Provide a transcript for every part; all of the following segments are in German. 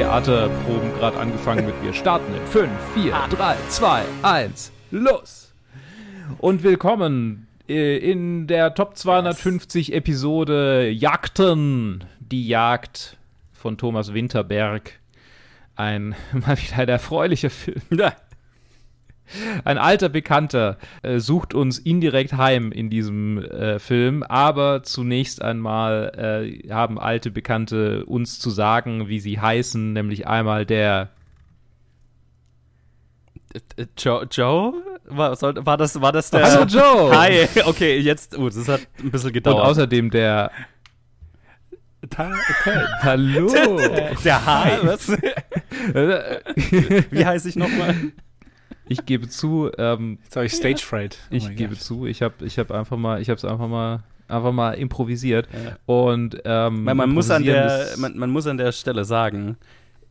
Theaterproben gerade angefangen mit wir starten in 5, 4, 3, 2, 1, los! Und willkommen äh, in der Top 250 Episode Jagden, die Jagd von Thomas Winterberg. Ein mal wieder ein erfreulicher Film. Ein alter Bekannter äh, sucht uns indirekt heim in diesem äh, Film, aber zunächst einmal äh, haben alte Bekannte uns zu sagen, wie sie heißen, nämlich einmal der Äh, Joe? Joe? War, soll, war, das, war das der. Hallo Joe! Hi, okay, jetzt. Oh, das hat ein bisschen und gedauert. außerdem der Ta- ta- Hallo! der Hi. Was? Wie heiße ich nochmal? Ich gebe zu, ähm, Jetzt habe ich Stage Fright. Oh ich gebe Gott. zu, ich habe ich hab einfach mal, ich habe es einfach mal einfach mal improvisiert Ja. und ähm, Man, man, muss an der, man, man muss an der Stelle sagen,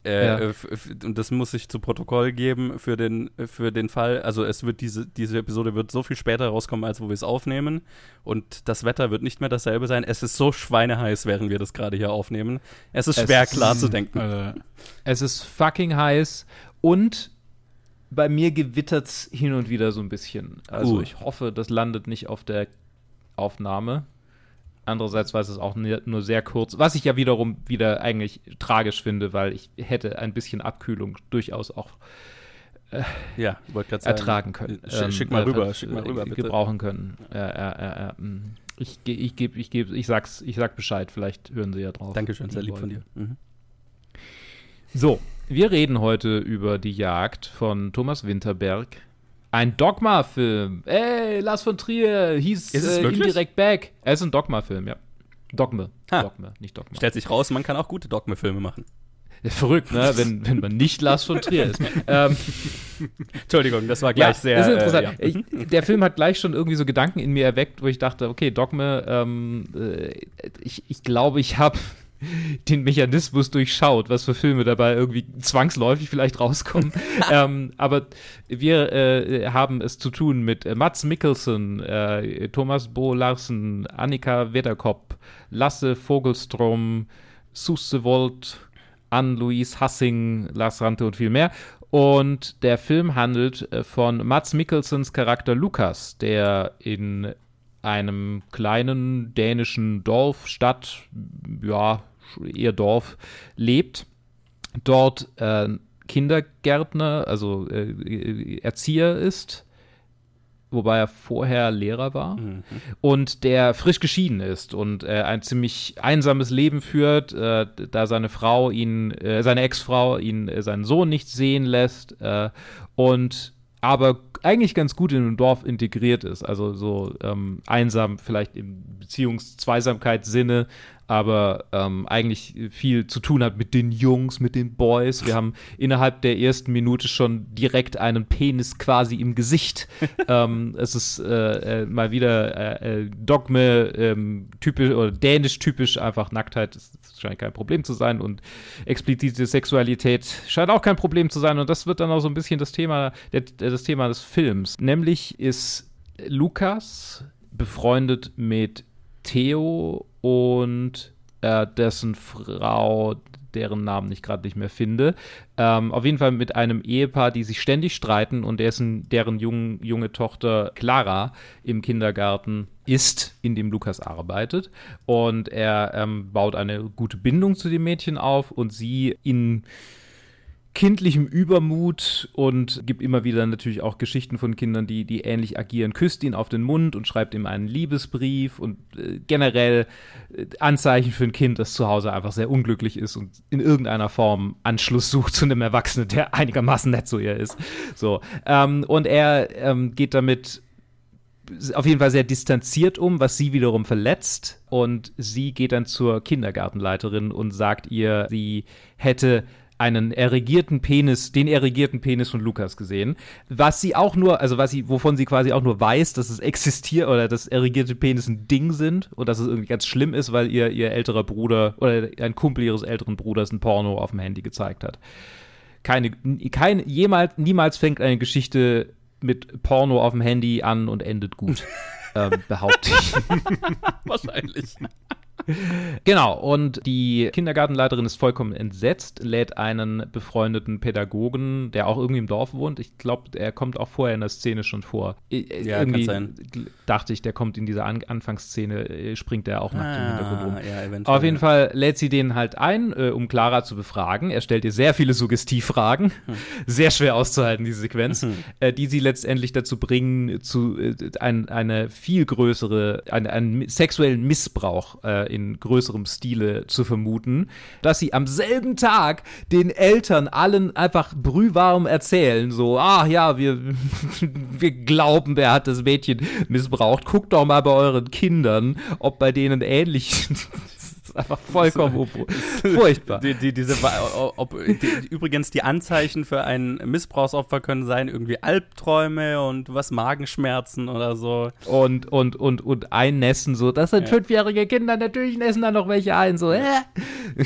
äh, Ja. f- und das muss ich zu Protokoll geben für den, für den Fall, also es wird diese, diese Episode wird so viel später rauskommen, als wo wir es aufnehmen und das Wetter wird nicht mehr dasselbe sein. Es ist so schweineheiß, während wir das gerade hier aufnehmen. Es ist Es schwer ist- klar zu denken. Also, Es ist fucking heiß und bei mir gewittert's hin und wieder so ein bisschen. Also Uh. ich hoffe, das landet nicht auf der Aufnahme. Andererseits war es auch nur sehr kurz, was ich ja wiederum wieder eigentlich tragisch finde, weil ich hätte ein bisschen Abkühlung durchaus auch Ja, gerade sagen. ertragen können. Sch- schick mal äh, rüber, ver- schick mal rüber, bitte. Gebrauchen können. Äh, äh, äh, äh, ich ich gebe, ich gebe, ich sag's, ich sag Bescheid. Vielleicht hören Sie ja drauf. Dankeschön, sehr lieb von dir. Mhm. So, wir reden heute über die Jagd von Thomas Winterberg. Ein Dogma-Film. Ey, Lars von Trier hieß Ist es äh, indirekt back. Er ist ein Dogma-Film, ja. Dogme. Ha. Dogme, nicht Dogma. Stellt sich raus, man kann auch gute Dogme-Filme machen. Verrückt, ne? wenn, wenn man nicht Lars von Trier ist. ähm, Entschuldigung, das war gleich sehr. Das ist interessant. Äh, ja. ich, der Film hat gleich schon irgendwie so Gedanken in mir erweckt, wo ich dachte, okay, Dogme, ähm, äh, ich, ich glaube, ich habe den Mechanismus durchschaut, was für Filme dabei irgendwie zwangsläufig vielleicht rauskommen. ähm, aber wir äh, haben es zu tun mit äh, Mats Mikkelsen, äh, Thomas Bo Larsen, Annika Wederkopp, Lasse Vogelstrom, Susse Wold, Anne-Louise Hassing, Lars Rante und viel mehr. Und der Film handelt äh, von Mats Mikkelsens Charakter Lukas, der in einem kleinen dänischen Dorf, Stadt, ja, eher Dorf, lebt. Dort äh, Kindergärtner, also äh, Erzieher ist, wobei er vorher Lehrer war Mhm. und der frisch geschieden ist und äh, ein ziemlich einsames Leben führt, äh, da seine Frau ihn, äh, seine Ex-Frau ihn äh, seinen Sohn nicht sehen lässt äh, und aber eigentlich ganz gut in ein Dorf integriert ist, also so ähm, einsam vielleicht im Beziehungszweisamkeitssinne, aber ähm, eigentlich viel zu tun hat mit den Jungs, mit den Boys. Wir haben innerhalb der ersten Minute schon direkt einen Penis quasi im Gesicht. ähm, es ist äh, äh, mal wieder äh, äh, Dogme ähm, typisch oder dänisch typisch einfach Nacktheit. Das scheint kein Problem zu sein und explizite Sexualität scheint auch kein Problem zu sein und das wird dann auch so ein bisschen das Thema, der, das Thema des Films. Nämlich ist Lukas befreundet mit Theo und äh, dessen Frau, deren Namen ich gerade nicht mehr finde. Ähm, auf jeden Fall mit einem Ehepaar, die sich ständig streiten und dessen, deren jung, junge Tochter Clara im Kindergarten ist, in dem Lukas arbeitet. Und er ähm, baut eine gute Bindung zu dem Mädchen auf und sie in kindlichem Übermut und gibt immer wieder natürlich auch Geschichten von Kindern, die, die ähnlich agieren, küsst ihn auf den Mund und schreibt ihm einen Liebesbrief und äh, generell äh, Anzeichen für ein Kind, das zu Hause einfach sehr unglücklich ist und in irgendeiner Form Anschluss sucht zu einem Erwachsenen, der einigermaßen nett zu ihr ist. So. Ähm, und er ähm, geht damit auf jeden Fall sehr distanziert um, was sie wiederum verletzt. Und sie geht dann zur Kindergartenleiterin und sagt ihr, sie hätte einen erregierten Penis, den erregierten Penis von Lukas gesehen, was sie auch nur, also was sie, wovon sie quasi auch nur weiß, dass es existiert oder dass erregierte Penis ein Ding sind und dass es irgendwie ganz schlimm ist, weil ihr ihr älterer Bruder oder ein Kumpel ihres älteren Bruders ein Porno auf dem Handy gezeigt hat. Keine, kein, jemals, niemals fängt eine Geschichte mit Porno auf dem Handy an und endet gut, ähm, behaupte ich. Wahrscheinlich. Genau, und die Kindergartenleiterin ist vollkommen entsetzt, lädt einen befreundeten Pädagogen, der auch irgendwie im Dorf wohnt. Ich glaube, er kommt auch vorher in der Szene schon vor. Ja, irgendwie kann sein. dachte ich, der kommt in dieser An Anfangsszene, äh, springt der auch nach ah, dem Hintergrund rum. Ja, Auf jeden. Fall lädt sie den halt ein, äh, um Clara zu befragen. Er stellt ihr sehr viele Suggestivfragen. Hm. Sehr schwer auszuhalten, diese Sequenz, hm. äh, die sie letztendlich dazu bringen, zu äh, ein, eine viel größere, eine, einen sexuellen Missbrauch äh, in größerem Stile zu vermuten, dass sie am selben Tag den Eltern allen einfach brühwarm erzählen, so, ach ja, wir, wir glauben, wer hat das Mädchen missbraucht, guckt doch mal bei euren Kindern, ob bei denen ähnlich ist einfach vollkommen furchtbar. Die, die, diese, ob, die, übrigens, die Anzeichen für ein Missbrauchsopfer können sein, irgendwie Albträume und was Magenschmerzen oder so. Und, und, und, und einnässen, so. Das sind ja. fünfjährige Kinder, natürlich nässen da noch welche ein, so. Äh?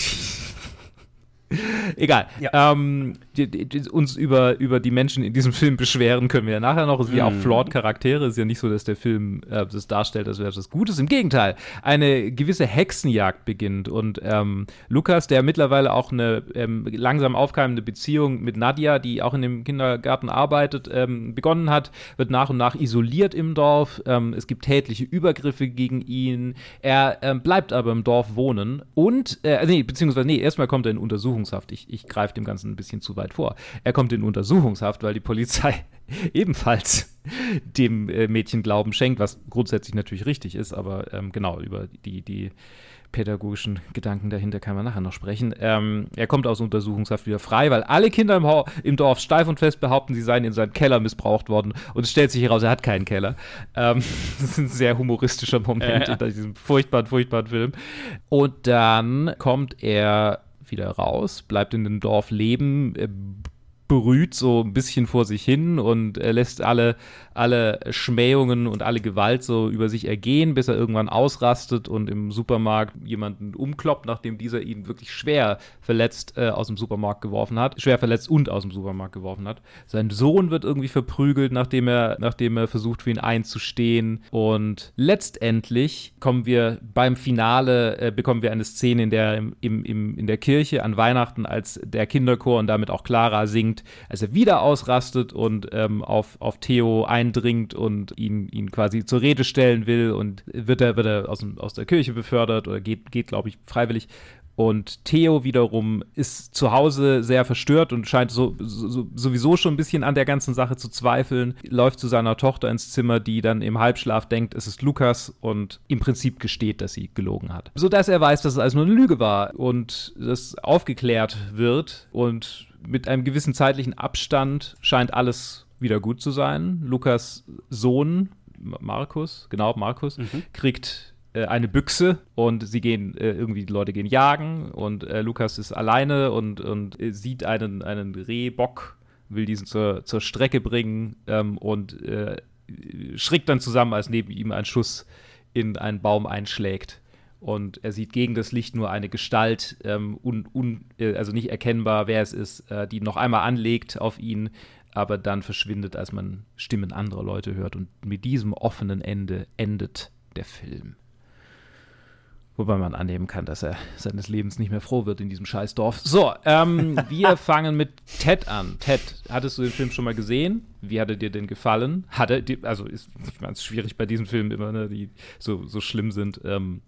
Egal. Ja. Ähm, die, die, uns über, über die Menschen in diesem Film beschweren können wir ja nachher noch. Es sind ja auch mhm. flawed Charaktere. Es ist ja nicht so, dass der Film äh, das darstellt, als wäre was Gutes. Im Gegenteil, eine gewisse Hexenjagd beginnt. Und ähm, Lukas, der mittlerweile auch eine ähm, langsam aufkeimende Beziehung mit Nadia, die auch in dem Kindergarten arbeitet, ähm, begonnen hat, wird nach und nach isoliert im Dorf. Ähm, es gibt tätliche Übergriffe gegen ihn. Er ähm, bleibt aber im Dorf wohnen. Und, äh, nee, beziehungsweise, nee, erstmal kommt er in Untersuchungshaft. Ich, ich greife dem Ganzen ein bisschen zu weit weit vor. Er kommt in Untersuchungshaft, weil die Polizei ebenfalls dem äh, Mädchen Glauben schenkt, was grundsätzlich natürlich richtig ist, aber ähm, genau über die, die pädagogischen Gedanken dahinter kann man nachher noch sprechen. Ähm, er kommt aus Untersuchungshaft wieder frei, weil alle Kinder im, im, Dorf steif und fest behaupten, sie seien in seinem Keller missbraucht worden. Und es stellt sich heraus, er hat keinen Keller. Ähm, das ist ein sehr humoristischer Moment äh, in diesem furchtbaren, furchtbaren Film. Und dann kommt er wieder raus, bleibt in dem Dorf leben, äh, brüht so ein bisschen vor sich hin und er lässt alle, alle Schmähungen und alle Gewalt so über sich ergehen, bis er irgendwann ausrastet und im Supermarkt jemanden umkloppt, nachdem dieser ihn wirklich schwer verletzt äh, aus dem Supermarkt geworfen hat. Schwer verletzt und aus dem Supermarkt geworfen hat. Sein Sohn wird irgendwie verprügelt, nachdem er, nachdem er versucht, für ihn einzustehen. Und letztendlich kommen wir beim Finale, äh, bekommen wir eine Szene, in der im, im, in der Kirche an Weihnachten, als der Kinderchor und damit auch Clara singt, als er wieder ausrastet und ähm, auf, auf Theo eindringt und ihn, ihn quasi zur Rede stellen will und wird er, wird er aus, dem, aus der Kirche befördert oder geht, geht glaube ich, freiwillig. Und Theo wiederum ist zu Hause sehr verstört und scheint so, so, sowieso schon ein bisschen an der ganzen Sache zu zweifeln. Läuft zu seiner Tochter ins Zimmer, die dann im Halbschlaf denkt, es ist Lukas und im Prinzip gesteht, dass sie gelogen hat. Sodass er weiß, dass es alles nur eine Lüge war und das aufgeklärt wird und mit einem gewissen zeitlichen Abstand scheint alles wieder gut zu sein. Lukas Sohn, Markus, genau, Markus, mhm. kriegt äh, eine Büchse und sie gehen, äh, irgendwie die Leute gehen jagen und äh, Lukas ist alleine und, und äh, sieht einen, einen Rehbock, will diesen zur, zur Strecke bringen ähm, und schrickt dann zusammen, als neben ihm ein Schuss in einen Baum einschlägt und er sieht gegen das Licht nur eine Gestalt, ähm, un, un, also nicht erkennbar, wer es ist, äh, die noch einmal anlegt auf ihn, aber dann verschwindet, als man Stimmen anderer Leute hört. Und mit diesem offenen Ende endet der Film. Wobei man annehmen kann, dass er seines Lebens nicht mehr froh wird in diesem Scheißdorf. So, ähm, wir fangen mit Ted an. Ted, hattest du den Film schon mal gesehen? Wie hat er dir denn gefallen? Hat er, also ist, ich meine, es ist schwierig bei diesen Filmen immer, ne, die so, so schlimm sind. Ähm,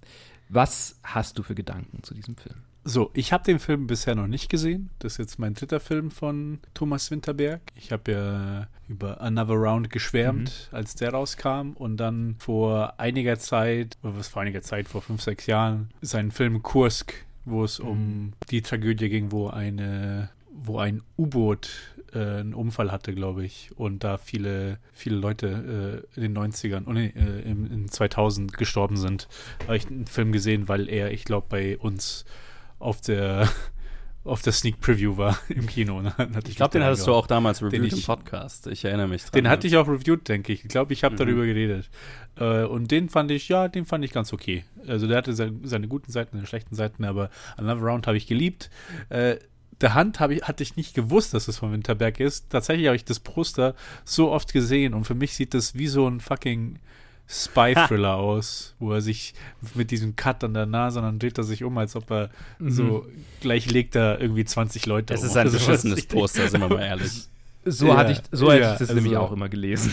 was hast du für Gedanken zu diesem Film? So, ich habe den Film bisher noch nicht gesehen. Das ist jetzt mein dritter Film von Thomas Winterberg. Ich habe ja über Another Round geschwärmt, mhm. als der rauskam. Und dann vor einiger Zeit, was vor einiger Zeit, vor fünf, sechs Jahren, seinen Film Kursk, wo es mhm. um die Tragödie ging, wo eine wo ein U-Boot äh, einen Unfall hatte, glaube ich, und da viele, viele Leute äh, in den 90ern und äh, in, in 2000 gestorben sind. Habe ich einen Film gesehen, weil er, ich glaube, bei uns auf der auf der Sneak Preview war im Kino. ich glaube, den hattest du auch damals reviewed im Podcast. Ich erinnere mich dran. Den hatte ich auch reviewed, denke ich. Ich glaube, ich habe mhm. darüber geredet. Äh, und den fand ich, ja, den fand ich ganz okay. Also der hatte seine, seine guten Seiten, seine schlechten Seiten, aber Another Round habe ich geliebt. Äh, der Hand ich, hatte ich nicht gewusst, dass es von Winterberg ist. Tatsächlich habe ich das Poster so oft gesehen und für mich sieht das wie so ein fucking Spy-Thriller aus, wo er sich mit diesem Cut an der Nase, dann dreht er sich um, als ob er Mhm. so gleich legt er irgendwie 20 Leute Es um. ist ein sowas. beschissenes Poster, sind wir mal ehrlich. So Ja, hatte ich, so hätte ja, ich das also- nämlich auch immer gelesen.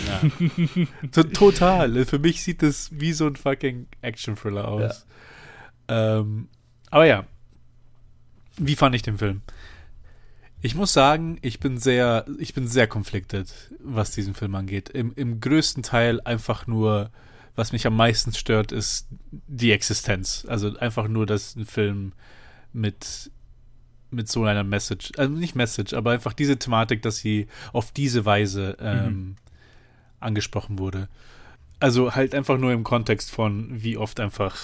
To- Total. Für mich sieht das wie so ein fucking Action-Thriller aus. Ähm, aber ja. Wie fand ich den Film? Ich muss sagen, ich bin sehr, ich bin sehr conflicted, was diesen Film angeht. Im, Im größten Teil einfach nur, was mich am meisten stört, ist die Existenz. Also einfach nur, dass ein Film mit, mit so einer Message, also nicht Message, aber einfach diese Thematik, dass sie auf diese Weise ähm, angesprochen wurde. Also halt einfach nur im Kontext von, wie oft einfach,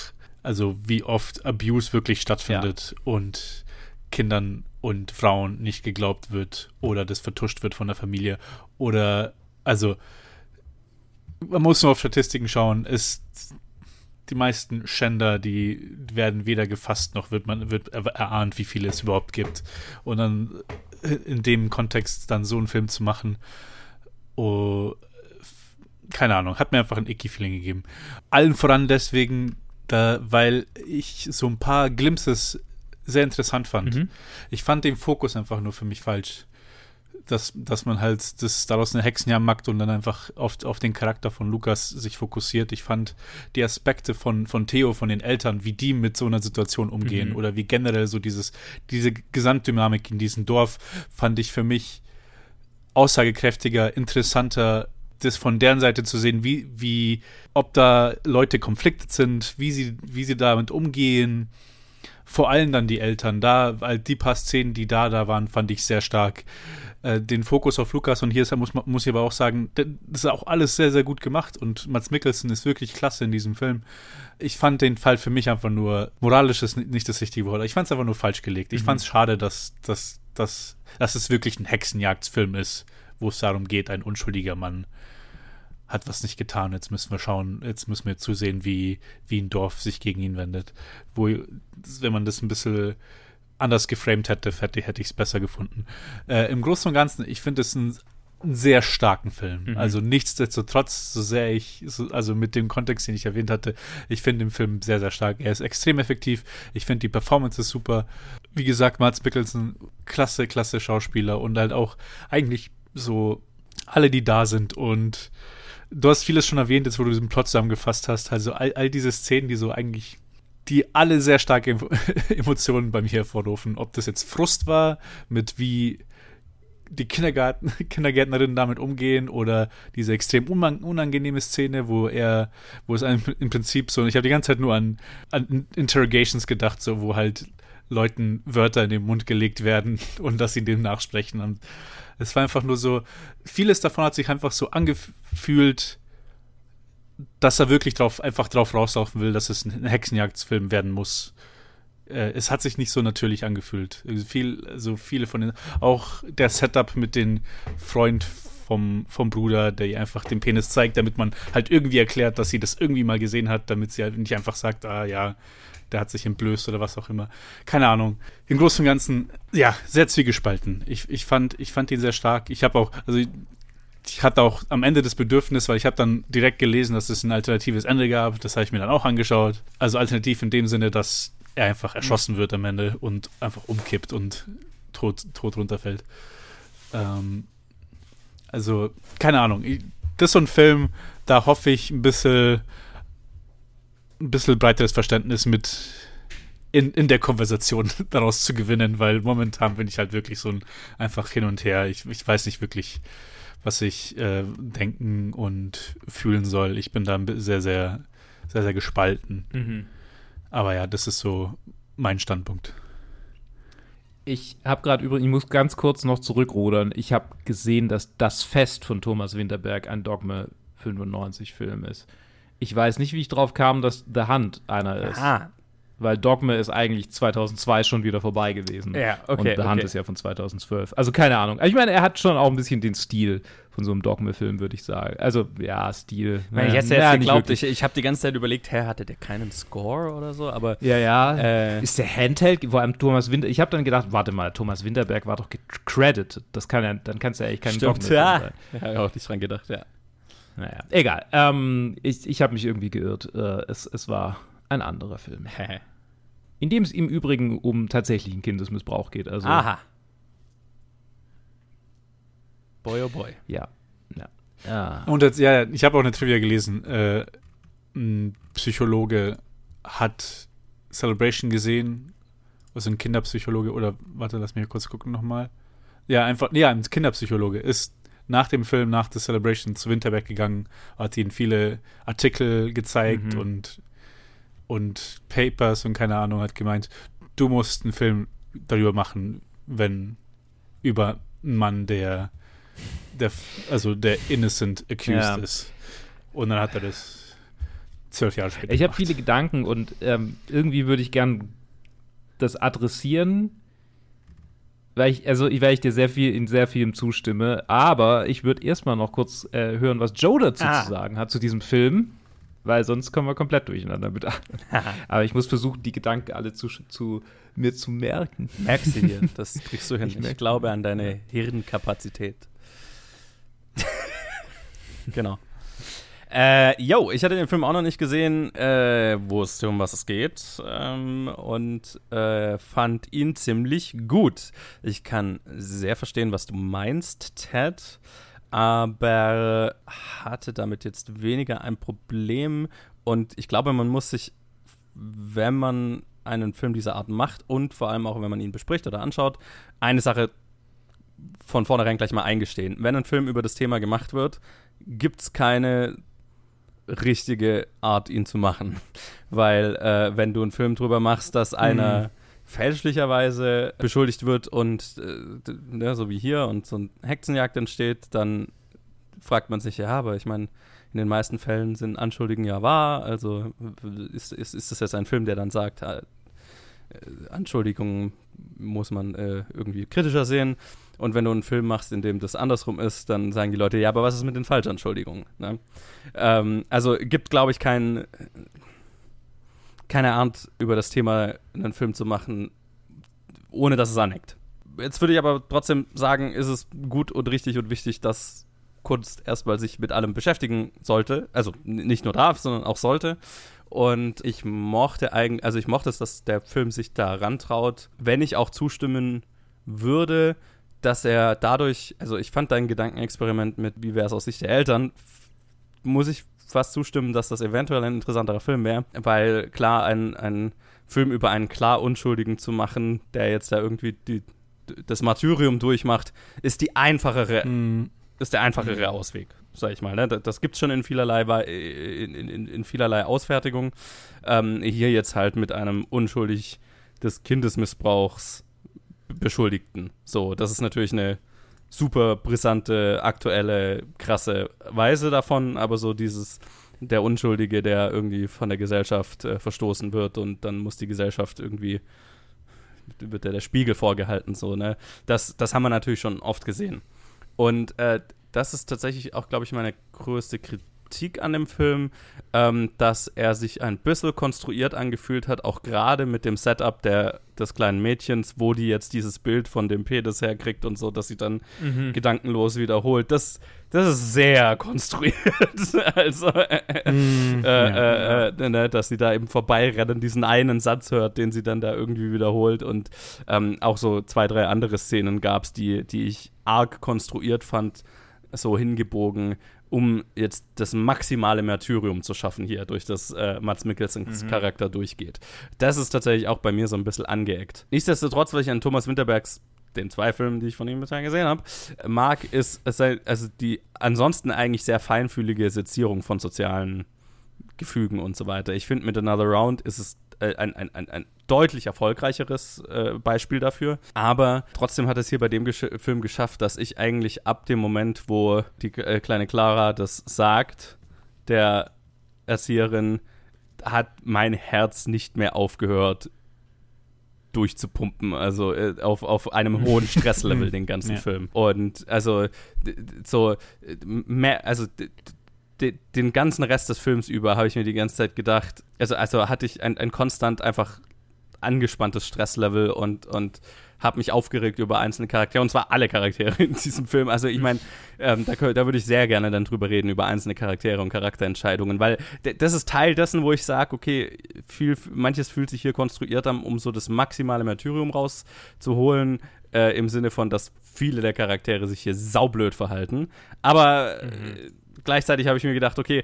also wie oft Abuse wirklich stattfindet und Kindern und Frauen nicht geglaubt wird oder das vertuscht wird von der Familie oder also man muss nur auf Statistiken schauen, ist die meisten Schänder, die werden weder gefasst noch wird man wird er- erahnt, wie viele es überhaupt gibt. Und dann in dem Kontext dann so einen Film zu machen, oh, keine Ahnung, hat mir einfach ein icky-Feeling gegeben. Allen voran deswegen, da, weil ich so ein paar Glimpses sehr interessant fand. Mhm. Ich fand den Fokus einfach nur für mich falsch. Dass, dass man halt das daraus eine Hexenjahr macht und dann einfach auf, auf den Charakter von Lukas sich fokussiert. Ich fand die Aspekte von, von Theo, von den Eltern, wie die mit so einer Situation umgehen Mhm. oder wie generell so dieses, diese Gesamtdynamik in diesem Dorf fand ich für mich aussagekräftiger, interessanter, das von deren Seite zu sehen, wie, wie, ob da Leute konfliktet sind, wie sie, wie sie damit umgehen. Vor allem dann die Eltern. Da, weil die paar Szenen, die da, da waren, fand ich sehr stark. Äh, den Fokus auf Lukas und hier ist, muss, muss ich aber auch sagen, das ist auch alles sehr, sehr gut gemacht und Mats Mikkelsen ist wirklich klasse in diesem Film. Ich fand den Fall für mich einfach nur, moralisch ist nicht das richtige Wort, ich fand es einfach nur falsch gelegt. Ich Mhm. fand es schade, dass, dass, dass, dass es wirklich ein Hexenjagdfilm ist, wo es darum geht, ein unschuldiger Mann hat was nicht getan. Jetzt müssen wir schauen, jetzt müssen wir zusehen, wie, wie ein Dorf sich gegen ihn wendet. Wo, wenn man das ein bisschen anders geframed hätte, hätte, hätte ich es besser gefunden. Äh, Im Großen und Ganzen, ich finde es einen, einen sehr starken Film. Mhm. Also nichtsdestotrotz, so sehr ich, so, also mit dem Kontext, den ich erwähnt hatte, ich finde den Film sehr, sehr stark. Er ist extrem effektiv. Ich finde die Performance ist super. Wie gesagt, Mats Mikkelsen, klasse, klasse Schauspieler und halt auch eigentlich so alle, die da sind und du hast vieles schon erwähnt, jetzt wo du diesen Plot zusammengefasst hast. Also all, all diese Szenen, die so eigentlich, die alle sehr starke Emo- Emotionen bei mir hervorrufen. Ob das jetzt Frust war, mit wie die Kindergarten, Kindergärtnerinnen damit umgehen oder diese extrem unang- unangenehme Szene, wo er, wo es einem im Prinzip so, ich habe die ganze Zeit nur an, an Interrogations gedacht, so wo halt Leuten Wörter in den Mund gelegt werden und dass sie dem nachsprechen. Und es war einfach nur so, vieles davon hat sich einfach so angefühlt, dass er wirklich drauf, einfach drauf rauslaufen will, dass es ein Hexenjagdfilm werden muss. Äh, es hat sich nicht so natürlich angefühlt. Also Viel, so viele von den, auch der Setup mit dem Freund vom, vom Bruder, der ihr einfach den Penis zeigt, damit man halt irgendwie erklärt, dass sie das irgendwie mal gesehen hat, damit sie halt nicht einfach sagt, ah ja, der hat sich entblößt oder was auch immer. Keine Ahnung. Im Großen und Ganzen, ja, sehr zwiegespalten. Ich, ich, fand, ich fand ihn sehr stark. Ich habe auch, also ich hatte auch am Ende das Bedürfnis, weil ich habe dann direkt gelesen, dass es ein alternatives Ende gab. Das habe ich mir dann auch angeschaut. Also alternativ in dem Sinne, dass er einfach erschossen wird am Ende und einfach umkippt und tot, tot runterfällt. Ähm, also, keine Ahnung. Ich- Das ist so ein Film, da hoffe ich ein bisschen, ein bisschen breiteres Verständnis mit in, in der Konversation daraus zu gewinnen, weil momentan bin ich halt wirklich so ein einfach hin und her. Ich, ich weiß nicht wirklich, was ich äh, denken und fühlen soll. Ich bin da sehr, sehr, sehr, sehr gespalten. Mhm. Aber ja, das ist so mein Standpunkt. Ich habe gerade übrigens, ich muss ganz kurz noch zurückrudern. Ich habe gesehen, dass das Fest von Thomas Winterberg ein Dogme 95 Film ist. Ich weiß nicht, wie ich drauf kam, dass The Hand einer ist. Ah, Weil Dogme ist eigentlich 2002 schon wieder vorbei gewesen. Ja, okay, Und The Hand okay. ist ja von 2012. Also keine Ahnung. Ich meine, er hat schon auch ein bisschen den Stil von so einem Dogme-Film, würde ich sagen. Also, ja, Stil. ich hätte jetzt ja, geglaubt, ich, ich habe die ganze Zeit überlegt, hä, hatte der keinen Score oder so, aber Ja, ja. Äh. ist der Handheld, vor allem Thomas Winter. Ich habe dann gedacht, warte mal, Thomas Winterberg war doch gecredited. Das kann ja, dann kann es ja echt kein stimmt, Dogme-Film ja. sein. Ja, habe auch nicht dran gedacht, ja. Naja, egal. Ähm, ich ich habe mich irgendwie geirrt. Äh, es, es war ein anderer Film. In dem es im Übrigen um tatsächlichen Kindesmissbrauch geht. Also, Aha. Boy, oh boy. Ja. ja. ja. Und jetzt, ja, ich habe auch eine Trivia gelesen. Äh, ein Psychologe hat Celebration gesehen. Also ein Kinderpsychologe oder warte, lass mich kurz gucken nochmal. Ja, einfach, ja, ein Kinderpsychologe ist nach dem Film, nach der Celebration zu Winterberg gegangen, hat ihnen viele Artikel gezeigt Mhm. und, und Papers und keine Ahnung, hat gemeint, du musst einen Film darüber machen, wenn über einen Mann, der, der also der innocent accused Ja. ist. Und dann hat er das zwölf Jahre später Ich habe viele Gedanken und ähm, irgendwie würde ich gern das adressieren, weil ich, also weil ich dir sehr viel in sehr vielem zustimme, aber ich würde erstmal noch kurz äh, hören, was Joe dazu Ah. zu sagen hat zu diesem Film, weil sonst kommen wir komplett durcheinander mit. aber ich muss versuchen, die Gedanken alle zu, zu mir zu merken. Merkst du dir, das kriegst du hin. Ich Ich, glaube an deine Hirnkapazität. genau. Äh, yo, ich hatte den Film auch noch nicht gesehen, äh, wusste, um was es geht ähm, und äh, fand ihn ziemlich gut. Ich kann sehr verstehen, was du meinst, Ted, aber hatte damit jetzt weniger ein Problem und ich glaube, man muss sich, wenn man einen Film dieser Art macht und vor allem auch, wenn man ihn bespricht oder anschaut, eine Sache von vornherein gleich mal eingestehen. Wenn ein Film über das Thema gemacht wird, gibt es keine richtige Art, ihn zu machen. Weil äh, wenn du einen Film drüber machst, dass einer fälschlicherweise beschuldigt wird und äh, ne, so wie hier und so eine Hexenjagd entsteht, dann fragt man sich, ja, aber ich meine, in den meisten Fällen sind Anschuldigen ja wahr. Also ist, ist, ist das jetzt ein Film, der dann sagt, äh, Anschuldigungen muss man äh, irgendwie kritischer sehen. Und wenn du einen Film machst, in dem das andersrum ist, dann sagen die Leute, ja, aber was ist mit den Falschanschuldigungen? Ne? Ähm, also gibt, glaube ich, kein, keine Art, über das Thema einen Film zu machen, ohne dass es aneckt. Jetzt würde ich aber trotzdem sagen, ist es gut und richtig und wichtig, dass Kunst erstmal sich mit allem beschäftigen sollte. Also nicht nur darf, sondern auch sollte. Und ich mochte eigentlich, also ich mochte es, dass der Film sich da rantraut, wenn ich auch zustimmen würde, dass er dadurch, also ich fand dein Gedankenexperiment mit, wie wäre es aus Sicht der Eltern, muss ich fast zustimmen, dass das eventuell ein interessanterer Film wäre, weil klar, ein, ein Film über einen klar Unschuldigen zu machen, der jetzt da irgendwie die, das Martyrium durchmacht, ist die einfachere Mhm. ist der einfachere Ausweg, sag ich mal. Ne? Das, das gibt es schon in vielerlei, in, in, in vielerlei Ausfertigung. Ähm, hier jetzt halt mit einem unschuldig des Kindesmissbrauchs Beschuldigten. So, das ist natürlich eine super brisante, aktuelle, krasse Weise davon, aber so dieses der Unschuldige, der irgendwie von der Gesellschaft äh, verstoßen wird und dann muss die Gesellschaft irgendwie wird der, der Spiegel vorgehalten, so, ne? Das, das haben wir natürlich schon oft gesehen. Und äh, das ist tatsächlich auch, glaube ich, meine größte Kritik an dem Film, ähm, dass er sich ein bisschen konstruiert angefühlt hat, auch gerade mit dem Setup der, des kleinen Mädchens, wo die jetzt dieses Bild von dem Penis herkriegt und so, dass sie dann Mhm. gedankenlos wiederholt. Das, das ist sehr konstruiert. also, äh, Mhm. äh, äh, ne, dass sie da eben vorbeirennen, diesen einen Satz hört, den sie dann da irgendwie wiederholt. Und ähm, auch so zwei, drei andere Szenen gab es, die, die ich arg konstruiert fand, so hingebogen, um jetzt das maximale Martyrium zu schaffen hier, durch das äh, Mats Mikkelsens Charakter durchgeht. Das ist tatsächlich auch bei mir so ein bisschen angeeckt. Nichtsdestotrotz, weil ich an Thomas Winterbergs den zwei Filmen, die ich von ihm bisher gesehen habe, mag, ist sei- also die ansonsten eigentlich sehr feinfühlige Sezierung von sozialen Gefügen und so weiter. Ich finde, mit Another Round ist es äh, ein, ein, ein, ein deutlich erfolgreicheres äh, Beispiel dafür. Aber trotzdem hat es hier bei dem Gesch Film geschafft, dass ich eigentlich ab dem Moment, wo die äh, kleine Clara das sagt, der Erzieherin, hat mein Herz nicht mehr aufgehört durchzupumpen, also äh, auf, auf einem hohen Stresslevel den ganzen Ja. Film. Und also so mehr, also den ganzen Rest des Films über habe ich mir die ganze Zeit gedacht, also, also hatte ich ein, ein konstant einfach angespanntes Stresslevel und, und habe mich aufgeregt über einzelne Charaktere und zwar alle Charaktere in diesem Film. Also ich meine, ähm, da, da würde ich sehr gerne dann drüber reden, über einzelne Charaktere und Charakterentscheidungen, weil das ist Teil dessen, wo ich sage, okay, viel, manches fühlt sich hier konstruiert an, um so das maximale Martyrium rauszuholen, äh, im Sinne von, dass viele der Charaktere sich hier saublöd verhalten. Aber mhm. Gleichzeitig habe ich mir gedacht, okay,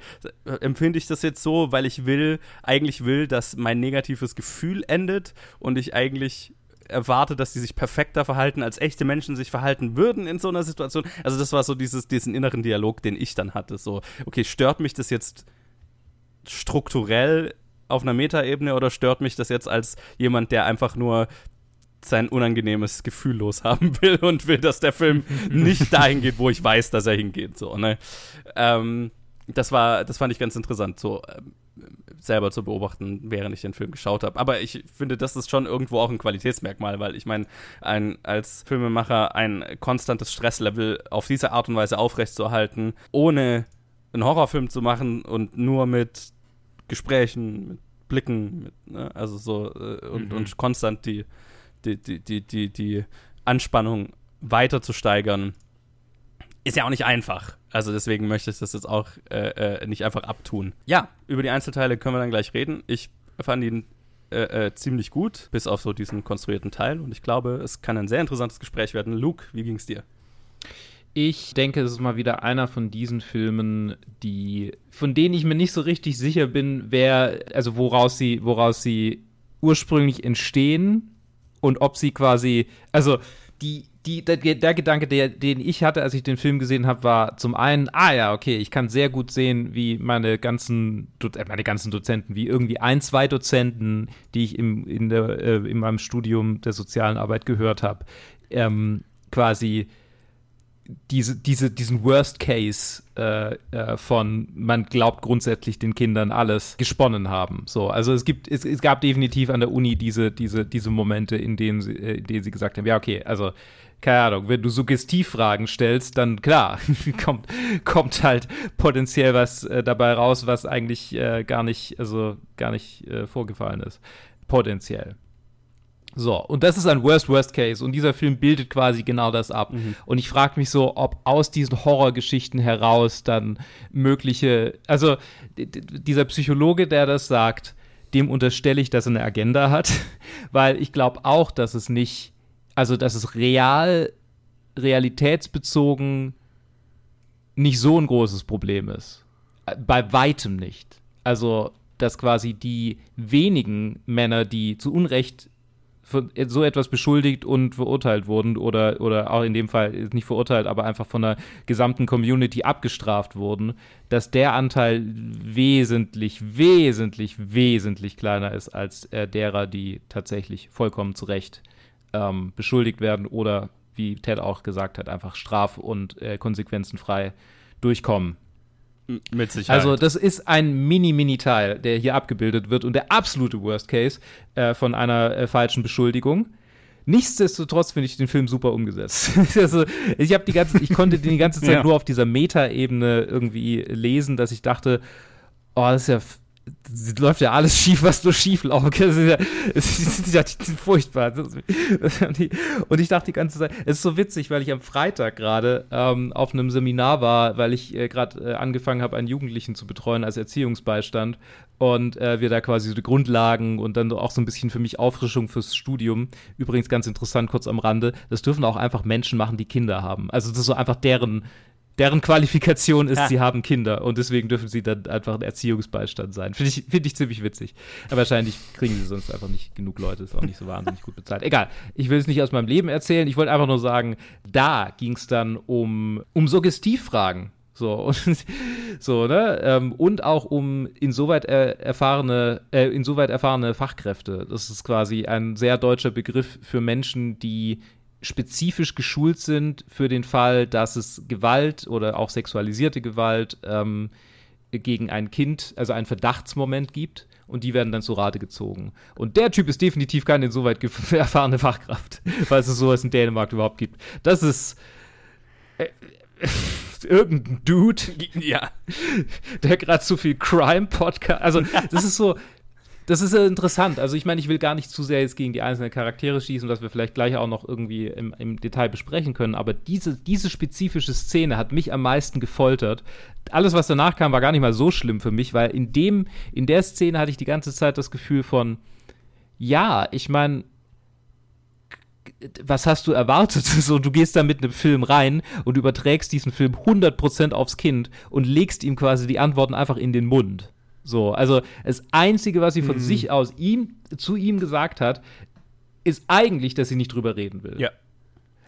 empfinde ich das jetzt so, weil ich will, eigentlich will, dass mein negatives Gefühl endet und ich eigentlich erwarte, dass die sich perfekter verhalten, als echte Menschen sich verhalten würden in so einer Situation. Also das war so dieses, diesen inneren Dialog, den ich dann hatte. So, okay, stört mich das jetzt strukturell auf einer Metaebene oder stört mich das jetzt als jemand, der einfach nur sein unangenehmes Gefühl loshaben will und will, dass der Film nicht dahin geht, wo ich weiß, dass er hingeht. So, ne? Ähm, das war, das fand ich ganz interessant, so ähm, selber zu beobachten, während ich den Film geschaut habe. Aber ich finde, das ist schon irgendwo auch ein Qualitätsmerkmal, weil ich meine, ein, als Filmemacher ein konstantes Stresslevel auf diese Art und Weise aufrechtzuerhalten, ohne einen Horrorfilm zu machen und nur mit Gesprächen, mit Blicken, mit, ne, also so äh, und, mhm. und konstant die, die, die, die, die, Anspannung weiter zu steigern, ist ja auch nicht einfach. Also deswegen möchte ich das jetzt auch äh, äh, nicht einfach abtun. Ja, über die Einzelteile können wir dann gleich reden. Ich fand ihn äh, äh, ziemlich gut, bis auf so diesen konstruierten Teil. Und ich glaube, es kann ein sehr interessantes Gespräch werden. Luke, wie ging es dir? Ich denke, es ist mal wieder einer von diesen Filmen, die, von denen ich mir nicht so richtig sicher bin, wer, also woraus sie, woraus sie ursprünglich entstehen und ob sie quasi, also die, die, der, der Gedanke, der, den ich hatte, als ich den Film gesehen habe, war zum einen, ah ja, okay, ich kann sehr gut sehen, wie meine ganzen, äh, meine ganzen Dozenten, wie irgendwie ein, zwei Dozenten, die ich im, in, der, äh, in meinem Studium der sozialen Arbeit gehört habe, ähm, quasi diese, diese, diesen Worst Case äh, äh, von man glaubt grundsätzlich den Kindern alles gesponnen haben. So, also es gibt, es, es gab definitiv an der Uni diese, diese, diese Momente, in denen sie, äh, in denen sie gesagt haben, ja, okay, also keine Ahnung, wenn du Suggestivfragen stellst, dann klar, kommt, kommt halt potenziell was äh, dabei raus, was eigentlich äh, gar nicht, also gar nicht äh, vorgefallen ist. Potenziell. So, und das ist ein Worst Worst Case und dieser Film bildet quasi genau das ab. Mhm. Und ich frage mich so, ob aus diesen Horrorgeschichten heraus dann mögliche, also dieser Psychologe, der das sagt, dem unterstelle ich, dass er eine Agenda hat, weil ich glaube auch, dass es nicht, also dass es real, realitätsbezogen nicht so ein großes Problem ist. Bei weitem nicht. Also, dass quasi die wenigen Männer, die zu Unrecht so etwas beschuldigt und verurteilt wurden oder, oder auch in dem Fall nicht verurteilt, aber einfach von der gesamten Community abgestraft wurden, dass der Anteil wesentlich, wesentlich, wesentlich kleiner ist als äh, derer, die tatsächlich vollkommen zu Recht ähm, beschuldigt werden oder, wie Ted auch gesagt hat, einfach straf- und äh, konsequenzenfrei durchkommen. Mit Sicherheit. Also, das ist ein Mini-Mini-Teil, der hier abgebildet wird und der absolute Worst Case äh, von einer äh, falschen Beschuldigung. Nichtsdestotrotz finde ich den Film super umgesetzt. also, ich habe die ganze, ich konnte den die ganze Zeit ja. nur auf dieser Meta-Ebene irgendwie lesen, dass ich dachte, oh, das ist ja es läuft ja alles schief, was nur schief läuft. Es ist ja, es ist ja furchtbar. Und ich dachte die ganze Zeit, es ist so witzig, weil ich am Freitag gerade ähm, auf einem Seminar war, weil ich äh, gerade äh, angefangen habe, einen Jugendlichen zu betreuen als Erziehungsbeistand und äh, wir da quasi so die Grundlagen und dann auch so ein bisschen für mich Auffrischung fürs Studium. Übrigens ganz interessant, kurz am Rande, das dürfen auch einfach Menschen machen, die Kinder haben. Also das ist so einfach deren deren Qualifikation ist, ja. sie haben Kinder und deswegen dürfen sie dann einfach ein Erziehungsbeistand sein. Finde ich, find ich ziemlich witzig. Aber wahrscheinlich kriegen sie sonst einfach nicht genug Leute, ist auch nicht so wahnsinnig gut bezahlt. Egal, ich will es nicht aus meinem Leben erzählen, ich wollte einfach nur sagen, da ging es dann um, um Suggestivfragen. So, und, so, ne? Ähm, und auch um insoweit er, erfahrene, äh, insoweit erfahrene Fachkräfte. Das ist quasi ein sehr deutscher Begriff für Menschen, die spezifisch geschult sind für den Fall, dass es Gewalt oder auch sexualisierte Gewalt ähm, gegen ein Kind, also einen Verdachtsmoment gibt und die werden dann zu Rate gezogen. Und der Typ ist definitiv keine insoweit erfahrene Fachkraft, weil es sowas in Dänemark überhaupt gibt. Das ist äh, irgendein Dude, ja. der gerade so viel Crime-Podcast, also das ist so, das ist äh, interessant. Also ich meine, ich will gar nicht zu sehr jetzt gegen die einzelnen Charaktere schießen, was wir vielleicht gleich auch noch irgendwie im, im, Detail besprechen können. Aber diese, diese spezifische Szene hat mich am meisten gefoltert. Alles, was danach kam, war gar nicht mal so schlimm für mich, weil in dem, in der Szene hatte ich die ganze Zeit das Gefühl von, ja, ich meine, was hast du erwartet? So, du gehst da mit einem Film rein und überträgst diesen Film 100% aufs Kind und legst ihm quasi die Antworten einfach in den Mund. So, also das Einzige, was sie von mhm. sich aus ihm, zu ihm gesagt hat, ist eigentlich, dass sie nicht drüber reden will. Ja.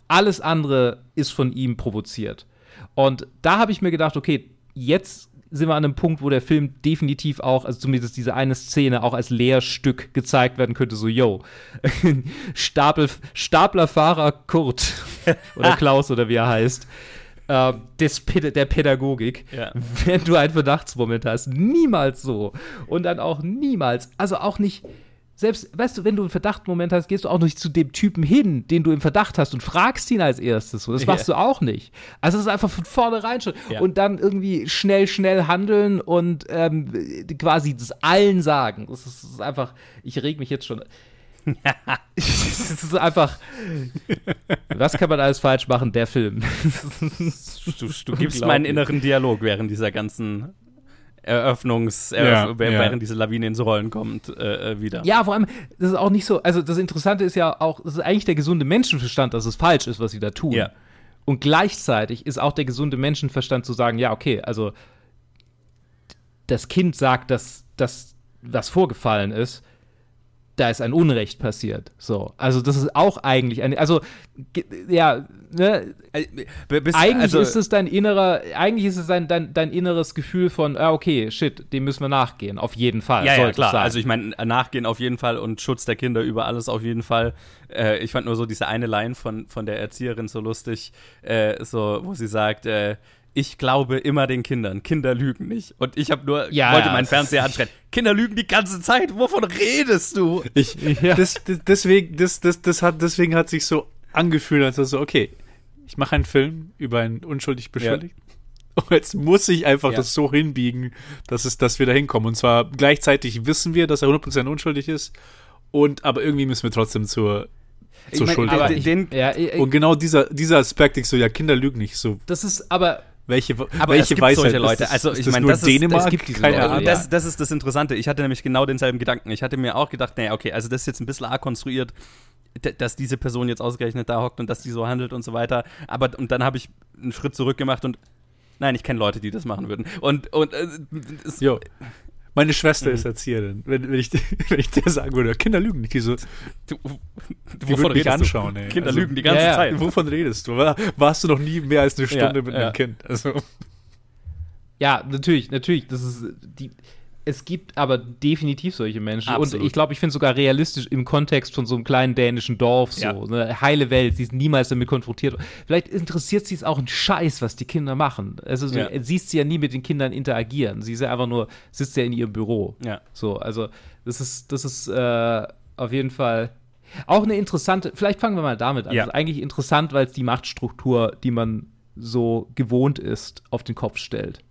Alles andere ist von ihm provoziert. Und da habe ich mir gedacht, okay, jetzt sind wir an einem Punkt, wo der Film definitiv auch, also zumindest diese eine Szene, auch als Lehrstück gezeigt werden könnte. So, yo, Stapel, Staplerfahrer Kurt oder Klaus oder wie er heißt, äh, des, der Pädagogik, ja. wenn du einen Verdachtsmoment hast. Niemals so. Und dann auch niemals, also auch nicht selbst, weißt du, wenn du einen Verdachtmoment hast, gehst du auch nicht zu dem Typen hin, den du im Verdacht hast und fragst ihn als erstes. das machst ja. du auch nicht. Also das ist einfach von vornherein schon. Ja. Und dann irgendwie schnell, schnell handeln und ähm, quasi das allen sagen. Das ist, das ist einfach, ich reg mich jetzt schon. es ist einfach, was kann man alles falsch machen? Der Film. du, du gibst meinen inneren Dialog während dieser ganzen Eröffnungs, ja, äh, während ja. diese Lawine ins Rollen kommt, äh, äh, wieder. Ja, vor allem, das ist auch nicht so, also das Interessante ist ja auch, das ist eigentlich der gesunde Menschenverstand, dass es falsch ist, was sie da tun. Ja. Und gleichzeitig ist auch der gesunde Menschenverstand zu sagen, ja, okay, also das Kind sagt, dass das, was vorgefallen ist, da ist ein Unrecht passiert. So, also das ist auch eigentlich ein, also ja, ne, äh, Bis, eigentlich also, ist es dein innerer, eigentlich ist es dein, dein, dein inneres Gefühl von, ah, okay, shit, dem müssen wir nachgehen, auf jeden Fall. Ja, ja klar. Also ich meine, nachgehen auf jeden Fall und Schutz der Kinder über alles auf jeden Fall. Äh, ich fand nur so diese eine Line von, von der Erzieherin so lustig, äh, so, wo sie sagt, äh, ich glaube immer den Kindern. Kinder lügen nicht. Und ich habe nur, ja, wollte meinen Fernseher anschreien. Kinder lügen die ganze Zeit. Wovon redest du? Ich, ja. das, das, deswegen, das, das, das hat, deswegen hat sich so angefühlt, als so, okay, ich mache einen Film über einen unschuldig Beschuldigten. Ja. Und jetzt muss ich einfach ja. das so hinbiegen, dass, es, dass wir da hinkommen. Und zwar gleichzeitig wissen wir, dass er 100% unschuldig ist. Und aber irgendwie müssen wir trotzdem zur zur Schuld. Den, ja, und genau dieser, dieser Aspekt, ich so, ja, Kinder lügen nicht so. Das ist aber welche, aber welche es gibt Weisheit solche Leute. Also ist ich meine, das, Dänemark? es gibt diese Keine Leute. Das, das ist das Interessante. Ich hatte nämlich genau denselben Gedanken. Ich hatte mir auch gedacht, naja, okay, also das ist jetzt ein bisschen arg konstruiert, dass diese Person jetzt ausgerechnet da hockt und dass die so handelt und so weiter. Aber und dann habe ich einen Schritt zurück gemacht und nein, ich kenne Leute, die das machen würden. Und und äh, es, jo. Meine Schwester mhm. ist Erzieherin. Wenn, wenn, ich, wenn ich dir sagen würde, Kinder lügen nicht, die so. Du, die wovon redest anschauen, du? Ey. Kinder also, lügen die ganze ja, ja. Zeit. Wovon redest du? Warst du noch nie mehr als eine Stunde ja, mit einem Kind? Also. Ja, natürlich, natürlich. Das ist die es gibt aber definitiv solche Menschen. Absolut. Und ich glaube, ich finde es sogar realistisch im Kontext von so einem kleinen dänischen Dorf, so ja. eine heile Welt, sie ist niemals damit konfrontiert. Vielleicht interessiert sie es auch ein Scheiß, was die Kinder machen. Also ja. du siehst sie ja nie mit den Kindern interagieren. Sie ist ja einfach nur, sitzt ja in ihrem Büro. Ja. So, also das ist, das ist äh, auf jeden Fall auch eine interessante, vielleicht fangen wir mal damit an. Ja. Also eigentlich interessant, weil es die Machtstruktur, die man so gewohnt ist, auf den Kopf stellt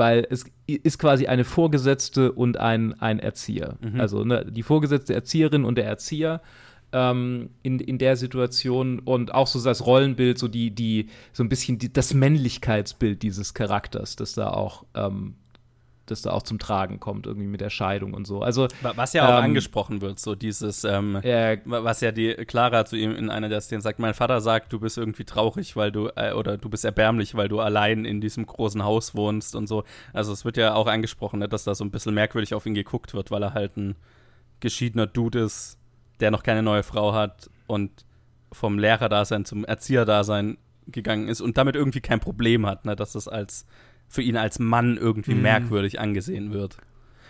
weil es ist quasi eine Vorgesetzte und ein, ein Erzieher. Mhm. Also ne, die vorgesetzte Erzieherin und der Erzieher ähm, in, in der Situation und auch so das Rollenbild, so die, die, so ein bisschen die, das Männlichkeitsbild dieses Charakters, das da auch ähm, das da auch zum Tragen kommt, irgendwie mit der Scheidung und so. Also, was ja auch ähm, angesprochen wird, so dieses, ähm, äh, was ja die Clara zu ihm in einer der Szenen sagt, mein Vater sagt, du bist irgendwie traurig, weil du, äh, oder du bist erbärmlich, weil du allein in diesem großen Haus wohnst und so. Also es wird ja auch angesprochen, ne, dass da so ein bisschen merkwürdig auf ihn geguckt wird, weil er halt ein geschiedener Dude ist, der noch keine neue Frau hat und vom Lehrerdasein zum Erzieherdasein gegangen ist und damit irgendwie kein Problem hat, ne, dass das als für ihn als Mann irgendwie mhm. merkwürdig angesehen wird.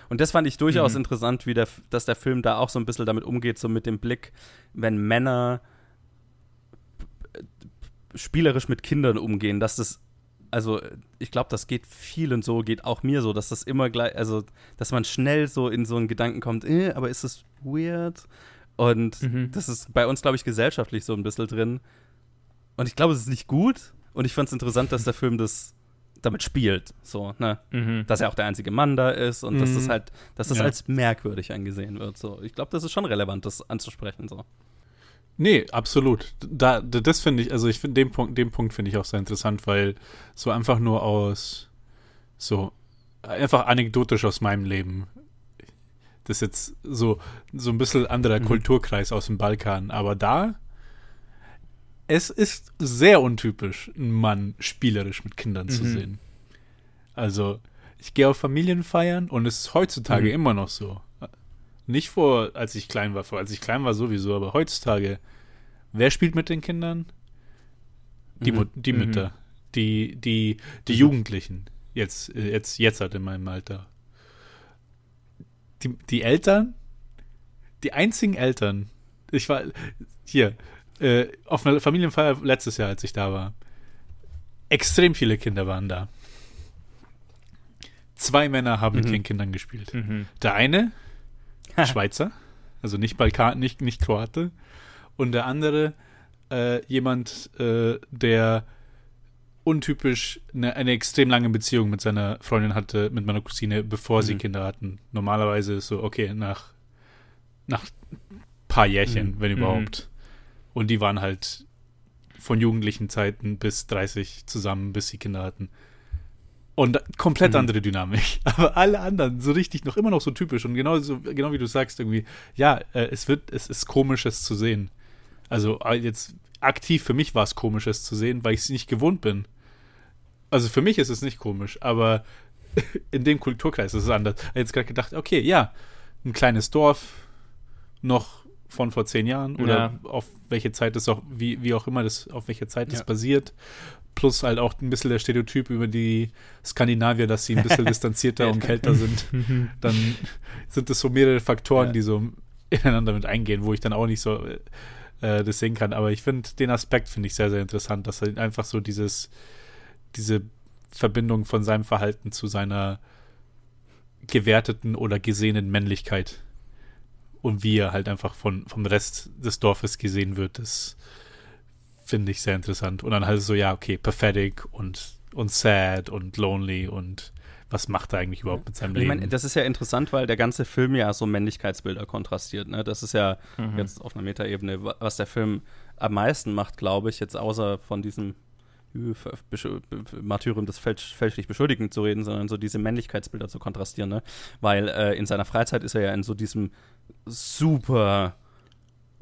Und das fand ich durchaus mhm. interessant, wie der, dass der Film da auch so ein bisschen damit umgeht, so mit dem Blick, wenn Männer spielerisch mit Kindern umgehen, dass das, also ich glaube, das geht vielen so, geht auch mir so, dass das immer gleich, also dass man schnell so in so einen Gedanken kommt, äh, aber ist das weird? Und mhm. das ist bei uns, glaube ich, gesellschaftlich so ein bisschen drin. Und ich glaube, es ist nicht gut. Und ich fand es interessant, dass der Film das damit spielt, so, ne? Mhm. Dass er auch der einzige Mann da ist und dass das Mhm. halt, dass das Ja. als merkwürdig angesehen wird. So, ich glaube, das ist schon relevant, das anzusprechen. So. Nee, absolut. Da, da- das finde ich, also ich finde den Punkt, den Punkt finde ich auch sehr interessant, weil so einfach nur aus so einfach anekdotisch aus meinem Leben. Das ist jetzt so so ein bisschen anderer Mhm. Kulturkreis aus dem Balkan, aber da es ist sehr untypisch, einen Mann spielerisch mit Kindern zu Mhm. sehen. Also, ich gehe auf Familienfeiern und es ist heutzutage Mhm. immer noch so. Nicht vor, als ich klein war, vor als ich klein war sowieso, aber heutzutage, wer spielt mit den Kindern? Die, Mhm. Die Mhm. Mütter, die, die, die Mhm. Jugendlichen, jetzt, äh, jetzt, jetzt halt in meinem Alter. Die, die Eltern, die einzigen Eltern, ich war hier, äh, auf einer Familienfeier letztes Jahr, als ich da war. Extrem viele Kinder waren da. Zwei Männer haben mit Mhm. den Kindern gespielt. Mhm. Der eine, Schweizer, also nicht Balkan, nicht, nicht Kroate. Und der andere, äh, jemand, äh, der untypisch eine, eine extrem lange Beziehung mit seiner Freundin hatte, mit meiner Cousine, bevor sie Mhm. Kinder hatten. Normalerweise ist so, okay, nach, nach paar Jährchen, Mhm. wenn Mhm. überhaupt. Und die waren halt von jugendlichen Zeiten bis 30 zusammen, bis sie Kinder hatten. Und komplett Mhm. andere Dynamik. Aber alle anderen so richtig noch immer noch so typisch. Und genau, so, genau wie du sagst, irgendwie, ja, äh, es wird, es ist komisch, es zu sehen. Also äh, jetzt aktiv für mich war es komisch, es zu sehen, weil ich es nicht gewohnt bin. Also für mich ist es nicht komisch, aber in dem Kulturkreis ist es anders. Ich habe jetzt gerade gedacht, okay, ja, ein kleines Dorf, noch von vor zehn Jahren oder Ja. auf welche Zeit das auch, wie, wie auch immer das, auf welche Zeit das Ja. basiert. Plus halt auch ein bisschen der Stereotyp über die Skandinavier, dass sie ein bisschen distanzierter und kälter sind. Dann sind es so mehrere Faktoren, Ja. die so ineinander mit eingehen, wo ich dann auch nicht so äh, das sehen kann. Aber ich finde den Aspekt finde ich sehr, sehr interessant, dass er einfach so dieses, diese Verbindung von seinem Verhalten zu seiner gewerteten oder gesehenen Männlichkeit und wie er halt einfach von, vom Rest des Dorfes gesehen wird, das finde ich sehr interessant. Und dann halt so, ja, okay, pathetic und, und sad und lonely und was macht er eigentlich überhaupt mit seinem Ich Leben? meine, das ist ja interessant, weil der ganze Film ja so Männlichkeitsbilder kontrastiert. Ne? Das ist ja Mhm. jetzt auf einer Metaebene, wa- was der Film am meisten macht, glaube ich, jetzt außer von diesem äh, Martyrium des fälsch fälschlich Beschuldigten zu reden, sondern so diese Männlichkeitsbilder zu kontrastieren. Ne? Weil äh, in seiner Freizeit ist er ja in so diesem super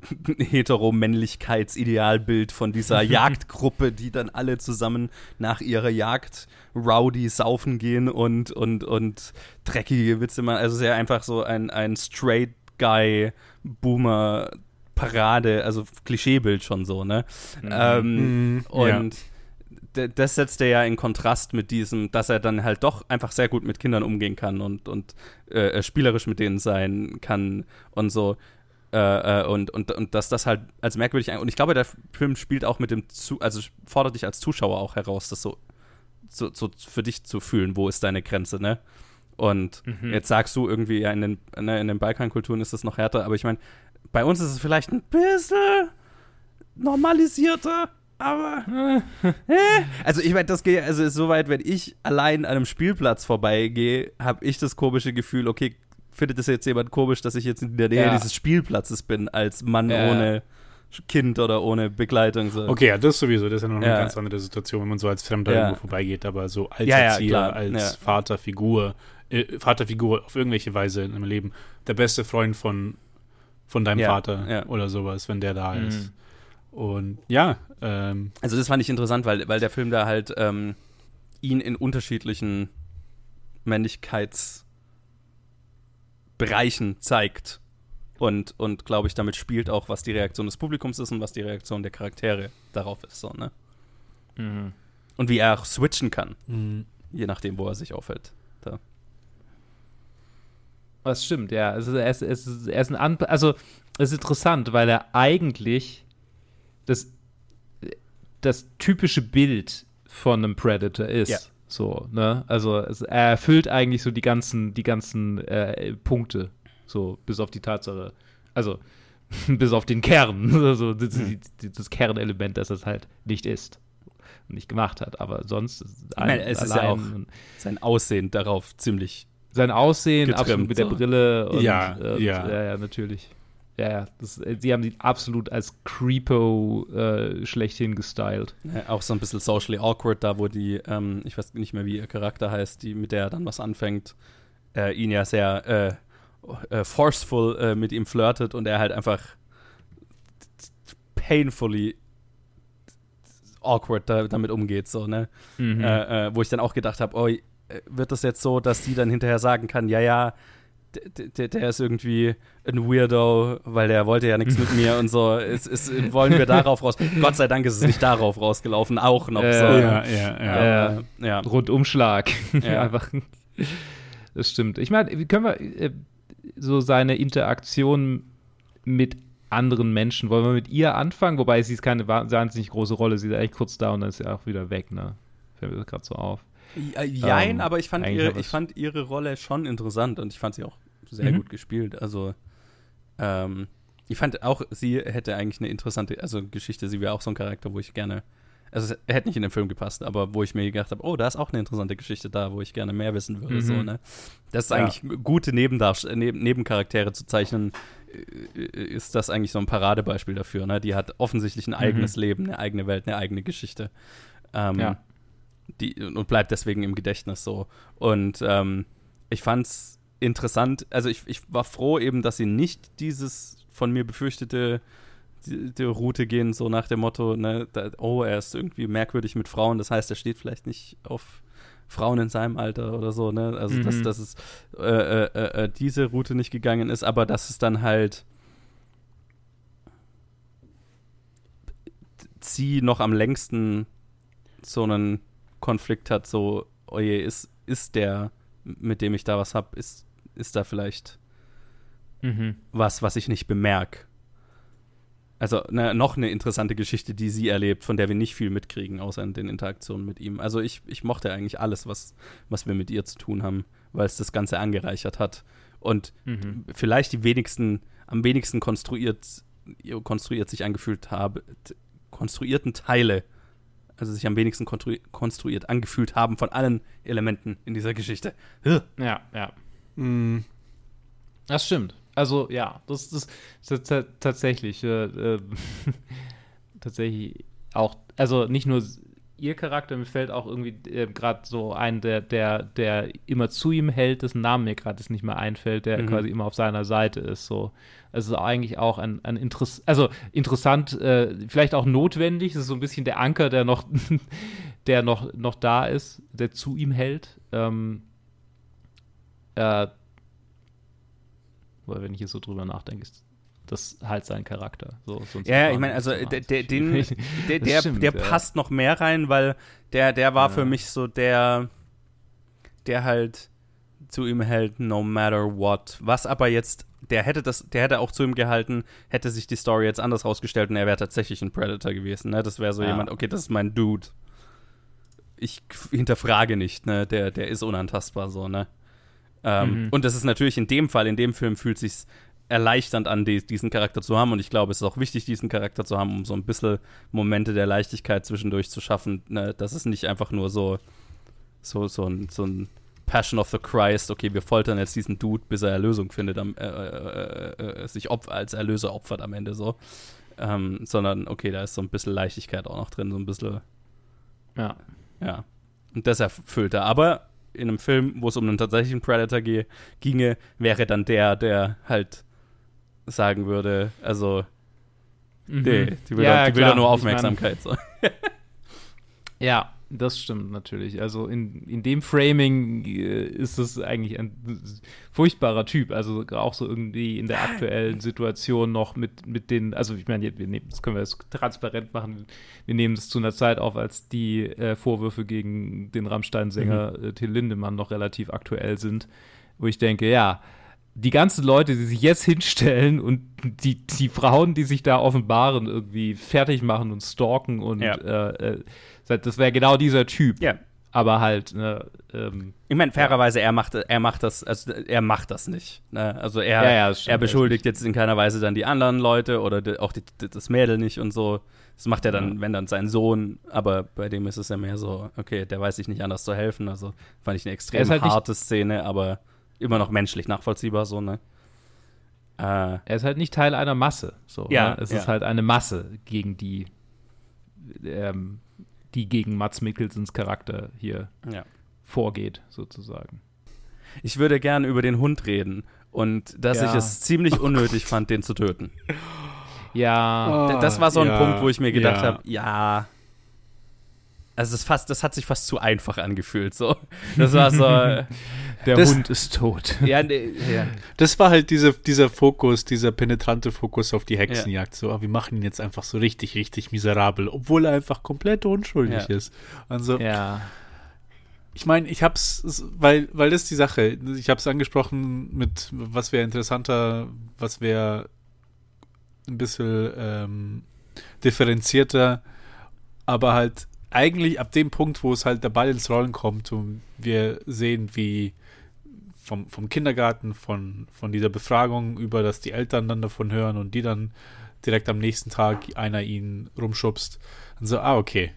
Hetero-Männlichkeitsidealbild von dieser Jagdgruppe, die dann alle zusammen nach ihrer Jagd rowdy saufen gehen und, und, und dreckige Witze machen. Also sehr einfach so ein, ein straight guy Boomer Parade, also Klischeebild schon so, ne? Ähm, Mhm, und d- das setzt er ja in Kontrast mit diesem, dass er dann halt doch einfach sehr gut mit Kindern umgehen kann und, und äh, spielerisch mit denen sein kann und so. Äh, äh, und, und, und dass das halt als merkwürdig und ich glaube, der Film spielt auch mit dem zu, also fordert dich als Zuschauer auch heraus, das so, so, so für dich zu fühlen, wo ist deine Grenze, ne? Und Mhm. jetzt sagst du irgendwie, ja, in den, ne, in den Balkankulturen ist das noch härter, aber ich meine, bei uns ist es vielleicht ein bisschen normalisierter, aber. äh. Also, ich meine, das geht, also soweit, wenn ich allein an einem Spielplatz vorbeigehe, habe ich das komische Gefühl, okay, findet das jetzt jemand komisch, dass ich jetzt in der Nähe Ja. dieses Spielplatzes bin, als Mann Ja. ohne Kind oder ohne Begleitung. So. Okay, ja, das sowieso. Das ist ja noch eine Ja. ganz andere Situation, wenn man so als Fremder Ja. irgendwo vorbeigeht, aber so als Erzieher, als. Vaterfigur, äh, Vaterfigur auf irgendwelche Weise in einem Leben, der beste Freund von, von deinem Vater oder sowas, wenn der da Mhm. Und ja, ähm, Also das fand ich interessant, weil, weil der Film da halt ähm, ihn in unterschiedlichen Männlichkeitsbereichen zeigt. Und, und glaube ich, damit spielt auch, was die Reaktion des Publikums ist und was die Reaktion der Charaktere darauf ist. So, ne? Mhm. Und wie er auch switchen kann, mh, je nachdem, wo er sich aufhält. Das stimmt, ja. Er ist, er ist, er ist ein An also es ist interessant, weil er eigentlich das, das typische Bild von einem Predator ist. Ja. So, ne? Also es, er erfüllt eigentlich so die ganzen, die ganzen äh, Punkte. So, bis auf die Tatsache. Also, bis auf den Kern. Also, das, Hm. das, Kernelement, dass es halt nicht ist. nicht gemacht hat. Aber sonst meine, es ist ja auch sein Aussehen darauf ziemlich sein Aussehen getrimmt, absolut mit so. der Brille und, Ja, und ja. ja, ja, natürlich. Ja, ja, das, äh, sie haben ihn absolut als Creepo äh, schlechthin gestylt. Ja, auch so ein bisschen socially awkward, da wo die, ähm, ich weiß nicht mehr, wie ihr Charakter heißt, die mit der er dann was anfängt, äh, ihn ja sehr äh, äh, forceful äh, mit ihm flirtet und er halt einfach painfully awkward da, damit umgeht, so, ne? Mhm. Äh, äh, wo ich dann auch gedacht habe, oh, äh, wird das jetzt so, dass sie dann hinterher sagen kann, ja, ja, d- d- der ist irgendwie ein Weirdo, weil der wollte ja nichts mit mir und so. Es, es, wollen wir darauf raus? Gott sei Dank ist es nicht darauf rausgelaufen, auch noch Äh, so. Ja, ja, ja. Äh, ja. Rundumschlag. Ja. Einfach. Das stimmt. Ich meine, wie können wir äh, so seine Interaktion mit anderen Menschen, wollen wir mit ihr anfangen? Wobei sie ist keine wa- wahnsinnig große Rolle, sie ist eigentlich kurz da und dann ist sie auch wieder weg, ne? Fällt mir das gerade so auf. Ja, Jein, Ähm, aber ich fand, ihre, ich fand ihre Rolle schon interessant und ich fand sie auch sehr Mhm. gut gespielt. Also, ähm, ich fand auch, sie hätte eigentlich eine interessante, also Geschichte, sie wäre auch so ein Charakter, wo ich gerne, also es hätte nicht in den Film gepasst, aber wo ich mir gedacht habe, oh, da ist auch eine interessante Geschichte da, wo ich gerne mehr wissen würde. Mhm. So, ne? Das ist Ja. eigentlich gute Nebendarst äh, Neben Nebencharaktere zu zeichnen, äh, ist das eigentlich so ein Paradebeispiel dafür. Ne? Die hat offensichtlich ein eigenes Leben, eine eigene Welt, eine eigene Geschichte. Ähm, Ja. Die, und bleibt deswegen im Gedächtnis so. Und ähm, ich fand's interessant, also ich, ich war froh eben, dass sie nicht dieses von mir befürchtete die, die Route gehen, so nach dem Motto, ne, da, oh, er ist irgendwie merkwürdig mit Frauen, das heißt, er steht vielleicht nicht auf Frauen in seinem Alter oder so, ne? Also dass, Mhm. dass es äh, äh, äh, diese Route nicht gegangen ist, aber dass es dann halt sie noch am längsten so einen Konflikt hat, so, oje, ist, ist der, mit dem ich da was hab, ist, ist da vielleicht Mhm. was, was ich nicht bemerke. Also ne, noch eine interessante Geschichte, die sie erlebt, von der wir nicht viel mitkriegen, außer in den Interaktionen mit ihm. Also ich, ich mochte eigentlich alles, was, was wir mit ihr zu tun haben, weil es das Ganze angereichert hat. Und Mhm. vielleicht die wenigsten, am wenigsten konstruiert, konstruiert sich angefühlt habe, konstruierten Teile, also sich am wenigsten konstru konstruiert angefühlt haben von allen Elementen in dieser Geschichte. Ugh. Ja, ja. Mm, Das stimmt. Also ja, das, das, das, das tatsächlich äh, äh, tatsächlich auch, also nicht nur ihr Charakter, mir fällt auch irgendwie äh, gerade so ein, der, der, der immer zu ihm hält, dessen Namen mir gerade nicht mehr einfällt, der Mhm. quasi immer auf seiner Seite ist. So, es ist eigentlich auch ein, ein Interess also interessant, äh, vielleicht auch notwendig. Es ist so ein bisschen der Anker, der noch, der noch, noch da ist, der zu ihm hält. Ähm, äh, weil wenn ich jetzt so drüber nachdenke, ist das halt sein Charakter. So, Ja, ich meine, also so der, der, den, der, der, stimmt, der ja. passt noch mehr rein, weil der, der war Ja. für mich so der, der halt zu ihm hält, no matter what. Was aber jetzt, der hätte das, der hätte auch zu ihm gehalten, hätte sich die Story jetzt anders rausgestellt und er wäre tatsächlich ein Predator gewesen. Ne? Das wäre so Ja. jemand, okay, das ist mein Dude. Ich hinterfrage nicht, ne? Der, der ist unantastbar so, ne? Ähm, Mhm. Und das ist natürlich in dem Fall, in dem Film fühlt sich's erleichternd an, die, diesen Charakter zu haben. Und ich glaube, es ist auch wichtig, diesen Charakter zu haben, um so ein bisschen Momente der Leichtigkeit zwischendurch zu schaffen. Ne? Dass es nicht einfach nur so, so, so, ein, so ein Passion of the Christ, okay, wir foltern jetzt diesen Dude, bis er Erlösung findet, am, äh, äh, äh, äh, sich als Erlöser opfert am Ende so. Ähm, sondern, okay, da ist so ein bisschen Leichtigkeit auch noch drin, so ein bisschen Ja. ja. Und das erfüllt er. Aber in einem Film, wo es um einen tatsächlichen Predator ge ginge, wäre dann der, der halt sagen würde, also, Mhm. nee, die will, Ja, die will doch nur Aufmerksamkeit. so. Ja, das stimmt natürlich. Also in, in dem Framing äh, ist es eigentlich ein furchtbarer Typ. Also auch so irgendwie in der aktuellen Situation noch mit, mit den, also ich meine, wir nehmen, das können wir jetzt transparent machen. Wir nehmen das zu einer Zeit auf, als die äh, Vorwürfe gegen den Rammstein-Sänger äh, Till Lindemann noch relativ aktuell sind. Wo ich denke, ja, die ganzen Leute, die sich jetzt hinstellen und die, die Frauen, die sich da offenbaren, irgendwie fertig machen und stalken und Ja. äh, äh, das wäre genau dieser Typ. Ja. aber halt, ne, ähm, Ich meine, fairerweise, er macht, er macht das, also er macht das nicht. Ne? Also er, Ja, stimmt, er beschuldigt jetzt in keiner Weise dann die anderen Leute oder die, auch die, das Mädel nicht und so. Das macht er dann, wenn dann sein Sohn, aber bei dem ist es ja mehr so, okay, der weiß sich nicht anders zu helfen. Also fand ich eine extrem halt harte Szene, aber immer noch menschlich nachvollziehbar, so, ne? Äh, er ist halt nicht Teil einer Masse. So, Ja, ne? Es ja. ist halt eine Masse, gegen die, ähm, die gegen Mats Mikkelsens Charakter hier ja. vorgeht, sozusagen. Ich würde gern über den Hund reden und dass Ja. ich es ziemlich unnötig fand, den zu töten. Ja, D- das war so ein ja, Punkt, wo ich mir gedacht ja. habe, ja. Also das, fast, das hat sich fast zu einfach angefühlt. So. Das war so. der Das- Hund ist tot. ja, nee, ja. Das war halt diese, dieser Fokus, dieser penetrante Fokus auf die Hexenjagd. So, ah, wir machen ihn jetzt einfach so richtig, richtig miserabel, obwohl er einfach komplett unschuldig Ja. ist. Also, Ja. ich meine, ich hab's, weil, weil das ist die Sache. Ich hab's angesprochen mit, was wäre interessanter, was wäre ein bisschen ähm, differenzierter, aber halt eigentlich ab dem Punkt, wo es halt der Ball ins Rollen kommt und wir sehen, wie vom, vom Kindergarten, von, von dieser Befragung über, dass die Eltern dann davon hören und die dann direkt am nächsten Tag einer ihn rumschubst. Und so, ah, okay.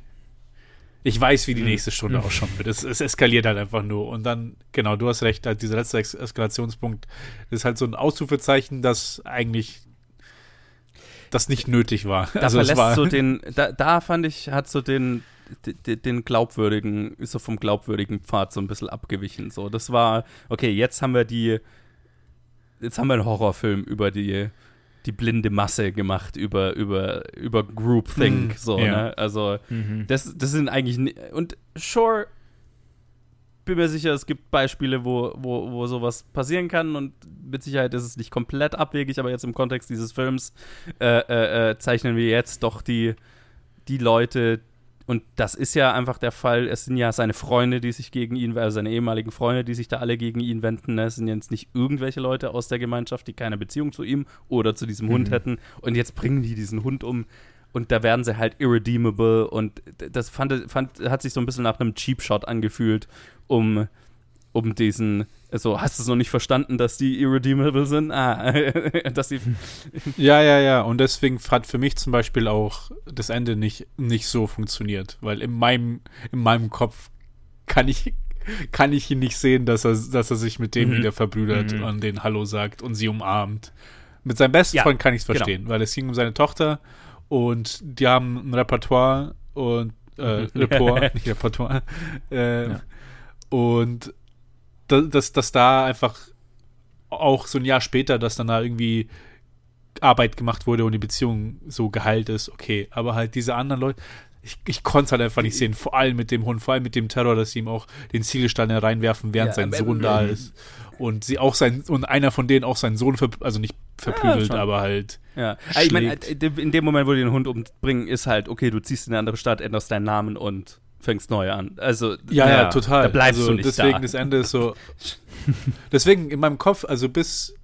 Ich weiß, wie die nächste Stunde ausschauen wird. Es, es eskaliert halt einfach nur. Und dann, genau, du hast recht, halt dieser letzte Ex Eskalationspunkt ist halt so ein Ausrufezeichen, das eigentlich das nicht nötig war. Da also es verlässt war so den, da, da fand ich, hat so den, den, glaubwürdigen, ist so vom glaubwürdigen Pfad so ein bisschen abgewichen. So, das war, okay, jetzt haben wir die, jetzt haben wir einen Horrorfilm über die, die blinde Masse gemacht, über, über, über Groupthink, Hm, so, ja. ne? Also, Mhm. das, das sind eigentlich, und sure, bin mir sicher, es gibt Beispiele, wo, wo, wo sowas passieren kann und mit Sicherheit ist es nicht komplett abwegig, aber jetzt im Kontext dieses Films äh, äh, äh, zeichnen wir jetzt doch die, die Leute, und das ist ja einfach der Fall, es sind ja seine Freunde, die sich gegen ihn, also seine ehemaligen Freunde, die sich da alle gegen ihn wenden. Ne? Es sind jetzt nicht irgendwelche Leute aus der Gemeinschaft, die keine Beziehung zu ihm oder zu diesem Hund Mhm. hätten. Und jetzt bringen die diesen Hund um und da werden sie halt irredeemable und das fand, fand, hat sich so ein bisschen nach einem Cheap Shot angefühlt, um, um diesen, also hast du es noch nicht verstanden, dass die irredeemable sind? Ah, dass die, Ja, ja, ja. Und deswegen hat für mich zum Beispiel auch das Ende nicht, nicht so funktioniert. Weil in meinem, in meinem Kopf kann ich, kann ich ihn nicht sehen, dass er, dass er sich mit dem Mhm. wieder verbrüdert Mhm. und den Hallo sagt und sie umarmt. Mit seinem besten Ja, Freund kann ich es genau. verstehen, weil es ging um seine Tochter und die haben ein Repertoire und äh, Mhm. Report, nicht Repertoire. Äh, Ja. Und da- dass, dass da einfach auch so ein Jahr später, dass dann da irgendwie Arbeit gemacht wurde und die Beziehung so geheilt ist, okay. Aber halt diese anderen Leute, ich, ich konnte es halt einfach nicht sehen. Vor allem mit dem Hund, vor allem mit dem Terror, dass sie ihm auch den Ziegelstein reinwerfen, während Ja, sein Sohn da ist. Und sie auch sein, und einer von denen auch seinen Sohn, ver, also nicht verprügelt, schon. aber halt. ja. Ich meine, äh, in dem Moment, wo die den Hund umbringen, ist halt, okay, du ziehst in eine andere Stadt, änderst deinen Namen und fängst neu an. Also, Ja, ja, Ja, total. da bleibst also du nicht deswegen da. das Ende ist so. deswegen in meinem Kopf, also bis.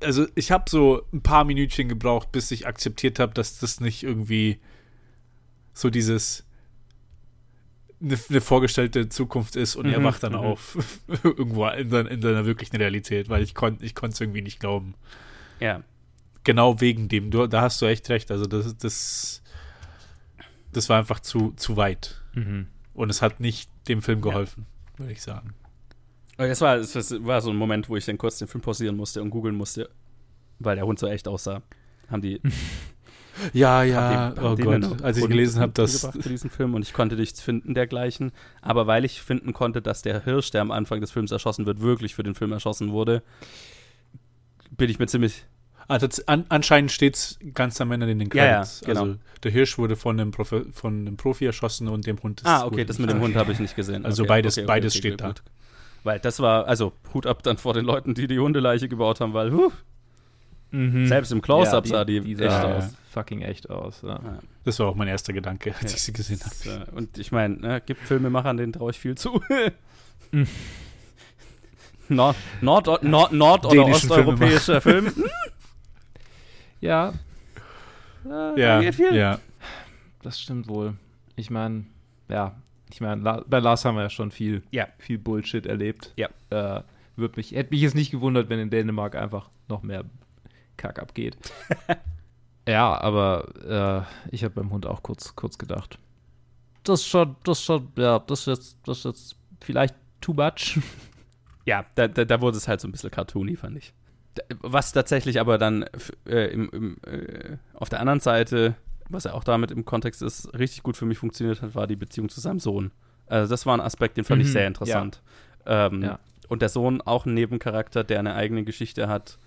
Also ich habe so ein paar Minütchen gebraucht, bis ich akzeptiert habe, dass das nicht irgendwie so dieses eine, vorgestellte Zukunft ist und er Mhm, wacht dann mhm. auf irgendwo in, seiner- in seiner wirklichen Realität, weil ich konnte ich konnte es irgendwie nicht glauben. ja. Genau wegen dem, du, da hast du echt recht. Also das das das war einfach zu zu weit Mhm. und es hat nicht dem Film geholfen, würde ich sagen. Das war, das war so ein Moment, wo ich dann kurz den Film pausieren musste und googeln musste, weil der Hund so echt aussah. Haben die, Ja, ja, oh Gott, als ich gelesen habe, dass für diesen Film und ich konnte nichts finden dergleichen. Aber weil ich finden konnte, dass der Hirsch, der am Anfang des Films erschossen wird, wirklich für den Film erschossen wurde, bin ich mir ziemlich. Das, an, anscheinend steht's ganz am Ende in den Ja, ja, Credits. genau. Also der Hirsch wurde von einem, Profi, von einem Profi erschossen und dem Hund ist Ah, okay, das mit dem Hund habe ich nicht gesehen. Also okay, beides- okay, okay, beides okay, steht okay, da. gut. Weil das war, also Hut ab dann vor den Leuten, die die Hundeleiche gebaut haben, weil huh, Mhm. selbst im Close-Up Ja, sah die, die echt sah Ja, aus. ja. fucking echt aus. Ja. Ja. Das war auch mein erster Gedanke, als Ja. ich sie gesehen habe. Äh, Und ich meine, ne, gibt Filmemachern, denen traue ich viel zu. Nord, Nord, Nord, Nord oder osteuropäischer Film. Ja, Ja, da Ja, geht viel. ja. das stimmt wohl. Ich meine, ja, ich meine, bei Lars haben wir ja schon viel, Ja. viel Bullshit erlebt. Ja. Äh, wird mich, hätte mich jetzt nicht gewundert, wenn in Dänemark einfach noch mehr Kack abgeht. ja, aber äh, ich habe beim Hund auch kurz, kurz gedacht. Das ist schon, das ist schon, ja, das ist jetzt, das ist jetzt vielleicht too much. Ja, da, da, da wurde es halt so ein bisschen cartoony, fand ich. Was tatsächlich aber dann äh, im, im, äh, auf der anderen Seite, was ja auch damit im Kontext ist, richtig gut für mich funktioniert hat, war die Beziehung zu seinem Sohn. Also das war ein Aspekt, den fand ich Mhm, sehr interessant. Ähm, Ja. Und der Sohn auch ein Nebencharakter, der eine eigene Geschichte hat,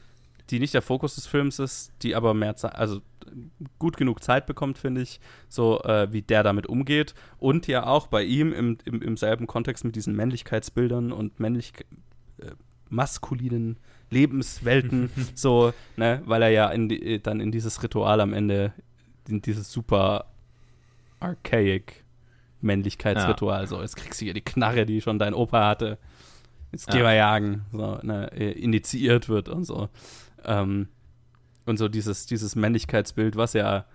die nicht der Fokus des Films ist, die aber mehr Zeit, also gut genug Zeit bekommt, finde ich, so äh, wie der damit umgeht. Und ja auch bei ihm im, im, im selben Kontext mit diesen Männlichkeitsbildern und männlich äh, maskulinen Lebenswelten, so, ne, weil er ja in die, dann in dieses Ritual am Ende, in dieses super archaic Männlichkeitsritual, so, jetzt kriegst du hier die Knarre, die schon dein Opa hatte, jetzt geh Ja. mal jagen, so, ne, äh, initiiert wird und so. Ähm, und so dieses, dieses Männlichkeitsbild, was ja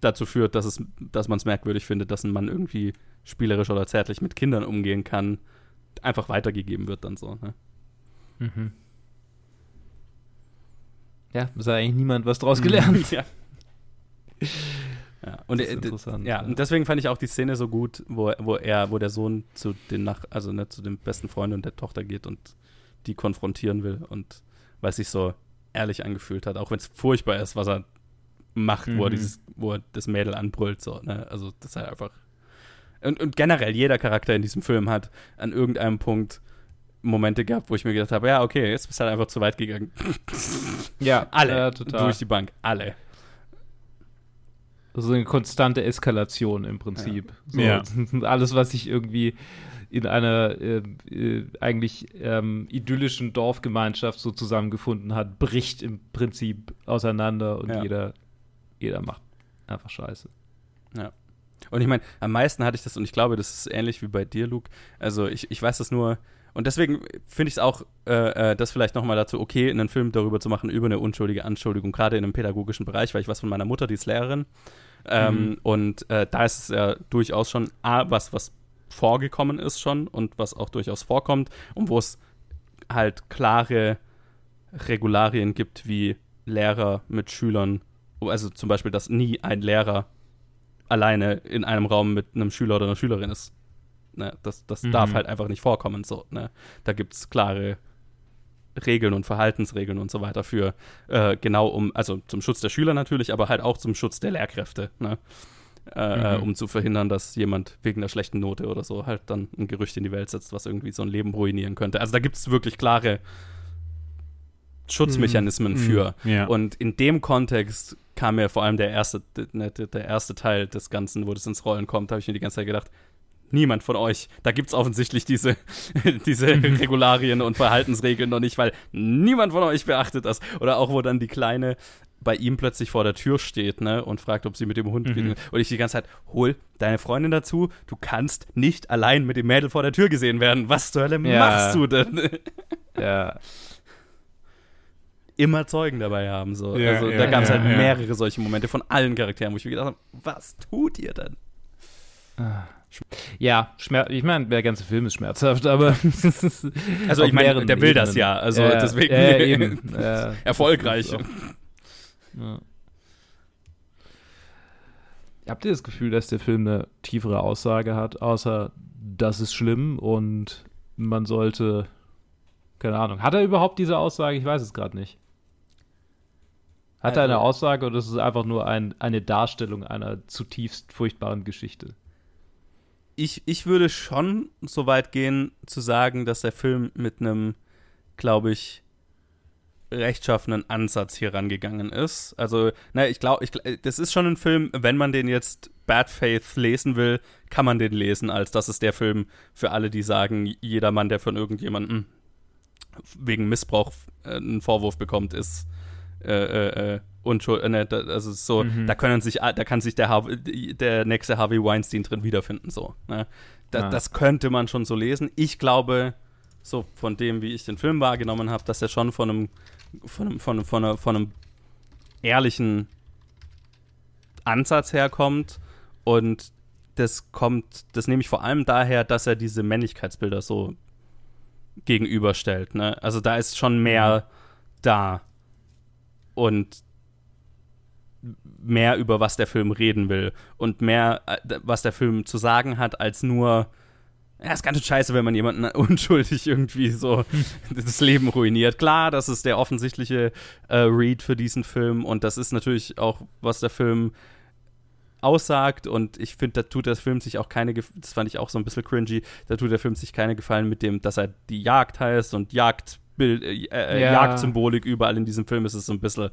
dazu führt, dass, es, dass man es merkwürdig findet, dass ein Mann irgendwie spielerisch oder zärtlich mit Kindern umgehen kann, einfach weitergegeben wird dann so. Ne? Mhm. Ja, hat eigentlich niemand was draus gelernt. ja. ja. Und, Das ist d- interessant, ja, ja. und deswegen fand ich auch die Szene so gut, wo, wo er, wo der Sohn zu den nach, also ne, zu dem besten Freund und der Tochter geht und die konfrontieren will und weil es sich so ehrlich angefühlt hat, auch wenn es furchtbar ist, was er macht, wo er Mhm. dieses, wo er das Mädel anbrüllt, so, ne? Also das ist halt einfach. Und, und generell jeder Charakter in diesem Film hat an irgendeinem Punkt Momente gehabt, wo ich mir gedacht habe, ja, okay, jetzt bist du halt einfach zu weit gegangen. Ja, Alle Ja, total. durch die Bank, alle. So eine konstante Eskalation im Prinzip. So, Ja. Alles, was sich irgendwie in einer äh, äh, eigentlich ähm, idyllischen Dorfgemeinschaft so zusammengefunden hat, bricht im Prinzip auseinander und Ja. jeder, jeder macht einfach Scheiße. Und ich meine, am meisten hatte ich das, und ich glaube, das ist ähnlich wie bei dir, Luke. Also ich, ich weiß das nur, und deswegen finde ich es auch, äh, äh, das vielleicht nochmal dazu, okay, einen Film darüber zu machen, über eine unschuldige Anschuldigung, gerade in einem pädagogischen Bereich, weil ich weiß von meiner Mutter, die ist Lehrerin. Ähm, Mhm. Und äh, da ist es ja durchaus schon A, was, was vorgekommen ist schon und was auch durchaus vorkommt und wo es halt klare Regularien gibt, wie Lehrer mit Schülern, also zum Beispiel, dass nie ein Lehrer alleine in einem Raum mit einem Schüler oder einer Schülerin ist. Ne, das das Mhm. darf halt einfach nicht vorkommen. So, ne? Da gibt es klare Regeln und Verhaltensregeln und so weiter für äh, genau um, also zum Schutz der Schüler natürlich, aber halt auch zum Schutz der Lehrkräfte, ne? Äh, Mhm. um zu verhindern, dass jemand wegen einer schlechten Note oder so halt dann ein Gerücht in die Welt setzt, was irgendwie so ein Leben ruinieren könnte. Also da gibt es wirklich klare Schutzmechanismen Mhm. für. Ja. Und in dem Kontext kam mir vor allem der erste, ne, der erste Teil des Ganzen, wo das ins Rollen kommt, habe ich mir die ganze Zeit gedacht, niemand von euch, da gibt es offensichtlich diese, diese Regularien und Verhaltensregeln noch nicht, weil niemand von euch beachtet das. Oder auch, wo dann die Kleine bei ihm plötzlich vor der Tür steht, ne, und fragt, ob sie mit dem Hund Mhm. geht. Und ich die ganze Zeit, hol deine Freundin dazu, du kannst nicht allein mit dem Mädel vor der Tür gesehen werden. Was zur Hölle Ja. machst du denn? Ja, immer Zeugen dabei haben. So. Ja, also ja, da gab es halt mehrere solche Momente von allen Charakteren, wo ich mir gedacht habe, was tut ihr denn? Ja Schmer ich meine, der ganze Film ist schmerzhaft, aber Also ich meine, der will das Ebenen. ja, also Ja, deswegen ja. Ja, erfolgreich. das. Habt ihr das Gefühl, dass der Film eine tiefere Aussage hat, außer das ist schlimm und man sollte, keine Ahnung, hat er überhaupt diese Aussage? Ich weiß es gerade nicht. Hat er Also- eine Aussage oder ist es einfach nur ein, eine Darstellung einer zutiefst furchtbaren Geschichte? Ich, ich würde schon so weit gehen, zu sagen, dass der Film mit einem, glaube ich, rechtschaffenen Ansatz hier rangegangen ist. Also, na, ich glaube, das ist schon ein Film, wenn man den jetzt Bad Faith lesen will, kann man den lesen, als das ist der Film für alle, die sagen, jeder Mann, der von irgendjemandem wegen Missbrauch äh, einen Vorwurf bekommt, ist äh, äh, äh, unschuld. Äh, ne, also so, Mhm. da können sich, da kann sich der, Harvey, der nächste Harvey Weinstein drin wiederfinden. So, ne? da, Ah. Das könnte man schon so lesen. Ich glaube, so von dem, wie ich den Film wahrgenommen habe, dass er schon von einem, von einem, von, einem- von, einer, von einem ehrlichen Ansatz herkommt und das kommt, das nehme ich vor allem daher, dass er diese Männlichkeitsbilder so gegenüberstellt. Ne? Also da ist schon mehr da und mehr über was der Film reden will und mehr, äh, was der Film zu sagen hat, als nur, ja, ist ganz schön scheiße, wenn man jemanden unschuldig irgendwie so das Leben ruiniert. Klar, das ist der offensichtliche äh, Read für diesen Film und das ist natürlich auch, was der Film aussagt und ich finde, da tut der Film sich auch keine, das fand ich auch so ein bisschen cringy, da tut der Film sich keine Gefallen mit dem, dass er die Jagd heißt und Jagdbild, äh, äh, ja. Jagdsymbolik überall in diesem Film ist es so ein bisschen,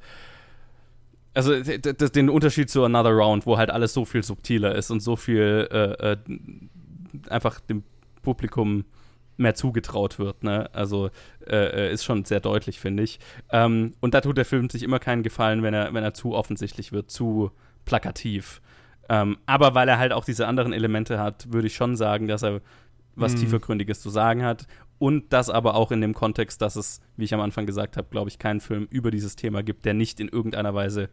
also den Unterschied zu Another Round, wo halt alles so viel subtiler ist und so viel äh, äh, einfach dem Publikum mehr zugetraut wird. Ne? Also äh, äh, ist schon sehr deutlich, finde ich. Ähm, und da tut der Film sich immer keinen Gefallen, wenn er, wenn er zu offensichtlich wird, zu plakativ. Ähm, aber weil er halt auch diese anderen Elemente hat, würde ich schon sagen, dass er was mhm. tiefergründiges zu sagen hat. Und das aber auch in dem Kontext, dass es, wie ich am Anfang gesagt habe, glaube ich, keinen Film über dieses Thema gibt, der nicht in irgendeiner Weise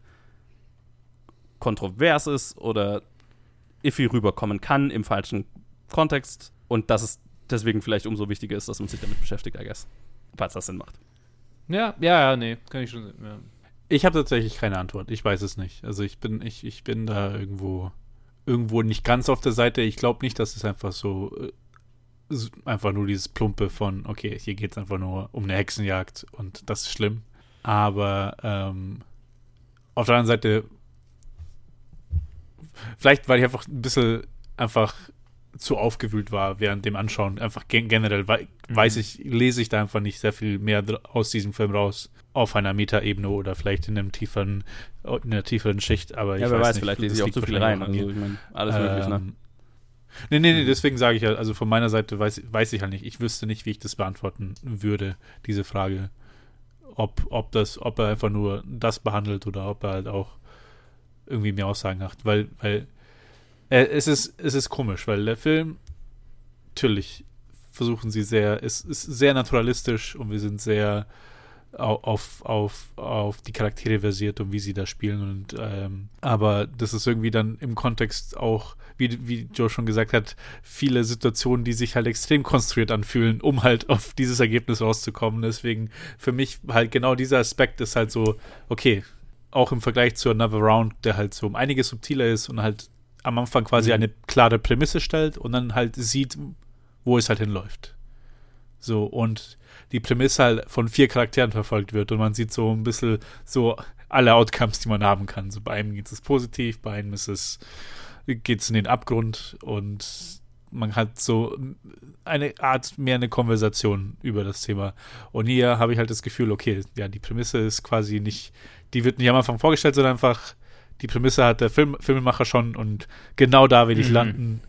kontrovers ist oder iffy rüberkommen kann im falschen Kontext und dass es deswegen vielleicht umso wichtiger ist, dass man sich damit beschäftigt, I guess. Falls das Sinn macht. Ja, ja, ja, nee, kann ich schon sehen. Ja. Ich habe tatsächlich keine Antwort. Ich weiß es nicht. Also ich bin, ich, ich bin da irgendwo, irgendwo nicht ganz auf der Seite. Ich glaube nicht, dass es einfach so äh, einfach nur dieses Plumpe von, okay, hier geht es einfach nur um eine Hexenjagd und das ist schlimm. Aber ähm, auf der anderen Seite, vielleicht, weil ich einfach ein bisschen einfach zu aufgewühlt war während dem Anschauen. Einfach generell weiß mhm. ich, lese ich da einfach nicht sehr viel mehr aus diesem Film raus. Auf einer Metaebene oder vielleicht in einem tieferen, in einer tieferen Schicht. Aber ja, ich wer weiß, weiß nicht, vielleicht lese ich auch zu viel rein. Also, ich meine, alles ähm, möglich, ne? Nee, nee, nee, deswegen sage ich ja, also von meiner Seite weiß, weiß ich halt nicht. Ich wüsste nicht, wie ich das beantworten würde, diese Frage. Ob, ob, das, ob er einfach nur das behandelt oder ob er halt auch irgendwie mehr Aussagen hat. Weil, weil äh, es, ist, es ist komisch, weil der Film, natürlich versuchen sie sehr, es ist sehr naturalistisch und wir sind sehr auf, auf, auf die Charaktere versiert und wie sie da spielen. Und, ähm, aber das ist irgendwie dann im Kontext auch, wie, wie Joe schon gesagt hat, viele Situationen, die sich halt extrem konstruiert anfühlen, um halt auf dieses Ergebnis rauszukommen. Deswegen für mich halt genau dieser Aspekt ist halt so, okay, auch im Vergleich zu Another Round, der halt so um einiges subtiler ist und halt am Anfang quasi mhm. eine klare Prämisse stellt und dann halt sieht, wo es halt hinläuft. So, und die Prämisse halt von vier Charakteren verfolgt wird und man sieht so ein bisschen so alle Outcomes, die man haben kann. So bei einem geht es positiv, bei einem ist es, geht es in den Abgrund und man hat so eine Art mehr eine Konversation über das Thema. Und hier habe ich halt das Gefühl, okay, ja, die Prämisse ist quasi nicht, die wird nicht am Anfang vorgestellt, sondern einfach die Prämisse hat der Film, Filmemacher schon und genau da will ich mhm. landen.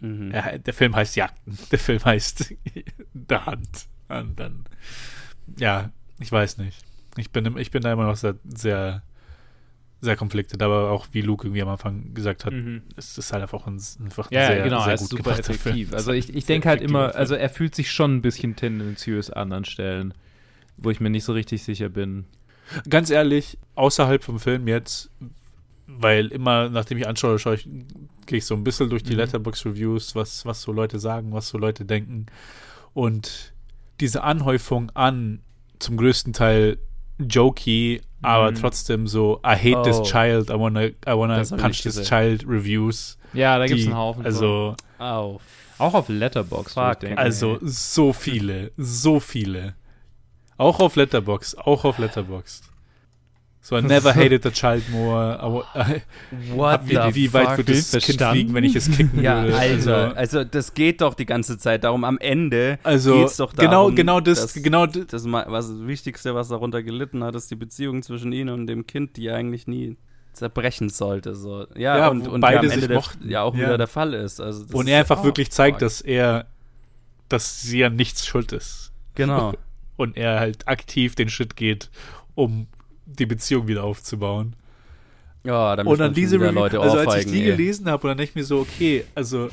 Mhm. Ja, der Film heißt Jagden. Der Film heißt Der Hand. Und dann, ja, ich weiß nicht. Ich bin, ich bin da immer noch sehr, sehr, sehr konfliktet, aber auch wie Luke irgendwie am Anfang gesagt hat, mhm. es ist halt einfach ein, einfach ja, sehr, genau, sehr gut super effektiv. Film. Also ich, ich denke halt immer, also er fühlt sich schon ein bisschen tendenziös an an Stellen, wo ich mir nicht so richtig sicher bin. Ganz ehrlich, außerhalb vom Film jetzt, weil immer, nachdem ich anschaue, schaue ich, gehe ich so ein bisschen durch die mhm. Letterbox-Reviews, was, was so Leute sagen, was so Leute denken. Und diese Anhäufung an zum größten Teil jokey, mhm. aber trotzdem so I hate oh. this child, I wanna, I wanna punch this child Reviews. Ja, da gibt es einen Haufen. Also oh. auch auf Letterbox. Also so viele, so viele. Auch auf Letterbox, auch auf Letterbox. So, I never hated the child more. Aber, äh, What wie, wie weit würde das Kind fliegen, wenn ich es kicken ja, würde? Also, also, das geht doch die ganze Zeit. Darum am Ende also, geht es doch genau, darum, genau, genau das, dass, genau das, was, das Wichtigste, was darunter gelitten hat, ist die Beziehung zwischen ihnen und dem Kind, die eigentlich nie zerbrechen sollte. So. Ja, ja und, und beide am Ende der, ja auch ja. wieder der Fall ist. Also, und er einfach wirklich zeigt, dass er, dass sie an nichts schuld ist. Genau. und er halt aktiv den Schritt geht, um die Beziehung wieder aufzubauen. Ja, dann und dann diese Review, Leute also als ich die ey. gelesen habe, und dann denke ich mir so, okay, also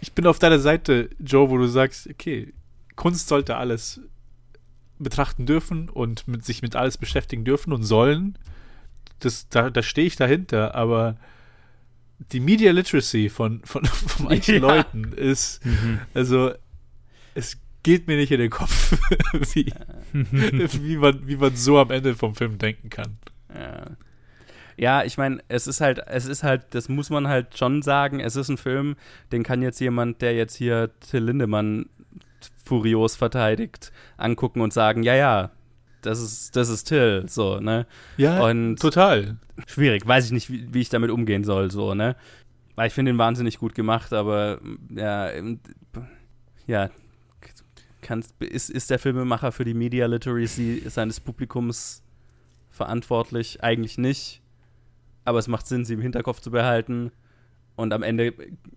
ich bin auf deiner Seite, Joe, wo du sagst, okay, Kunst sollte alles betrachten dürfen und mit sich mit alles beschäftigen dürfen und sollen. Das, da, da stehe ich dahinter, aber die Media Literacy von, von, von manchen Ja. Leuten ist, Mhm. also, es geht mir nicht in den Kopf, wie, wie, man, wie man so am Ende vom Film denken kann. Ja. Ja, ich meine, es ist halt, es ist halt, das muss man halt schon sagen, es ist ein Film, den kann jetzt jemand, der jetzt hier Till Lindemann furios verteidigt, angucken und sagen, ja, ja, das ist, das ist Till, so, ne? Ja, Und- total. Schwierig, weiß ich nicht, wie, wie ich damit umgehen soll, so, ne? Weil ich finde ihn wahnsinnig gut gemacht, aber ja, ja, kannst, ist, ist der Filmemacher für die Media Literacy seines Publikums verantwortlich? Eigentlich nicht. Aber es macht Sinn, sie im Hinterkopf zu behalten. Und am Ende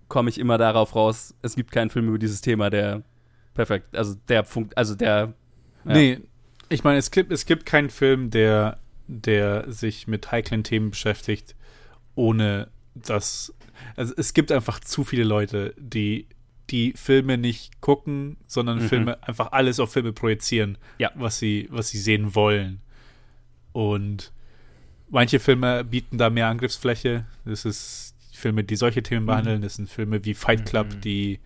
komme ich immer darauf raus, es gibt keinen Film über dieses Thema, der perfekt, also der funkt, also der Ja. Nee, ich meine, es gibt, es gibt keinen Film, der, der sich mit heiklen Themen beschäftigt, ohne dass. Also es gibt einfach zu viele Leute, die die Filme nicht gucken, sondern Mhm. Filme einfach alles auf Filme projizieren, Ja. was sie, was sie sehen wollen. Und manche Filme bieten da mehr Angriffsfläche. Das ist Filme, die solche Themen behandeln. Das sind Filme wie Fight Club, Mhm. die,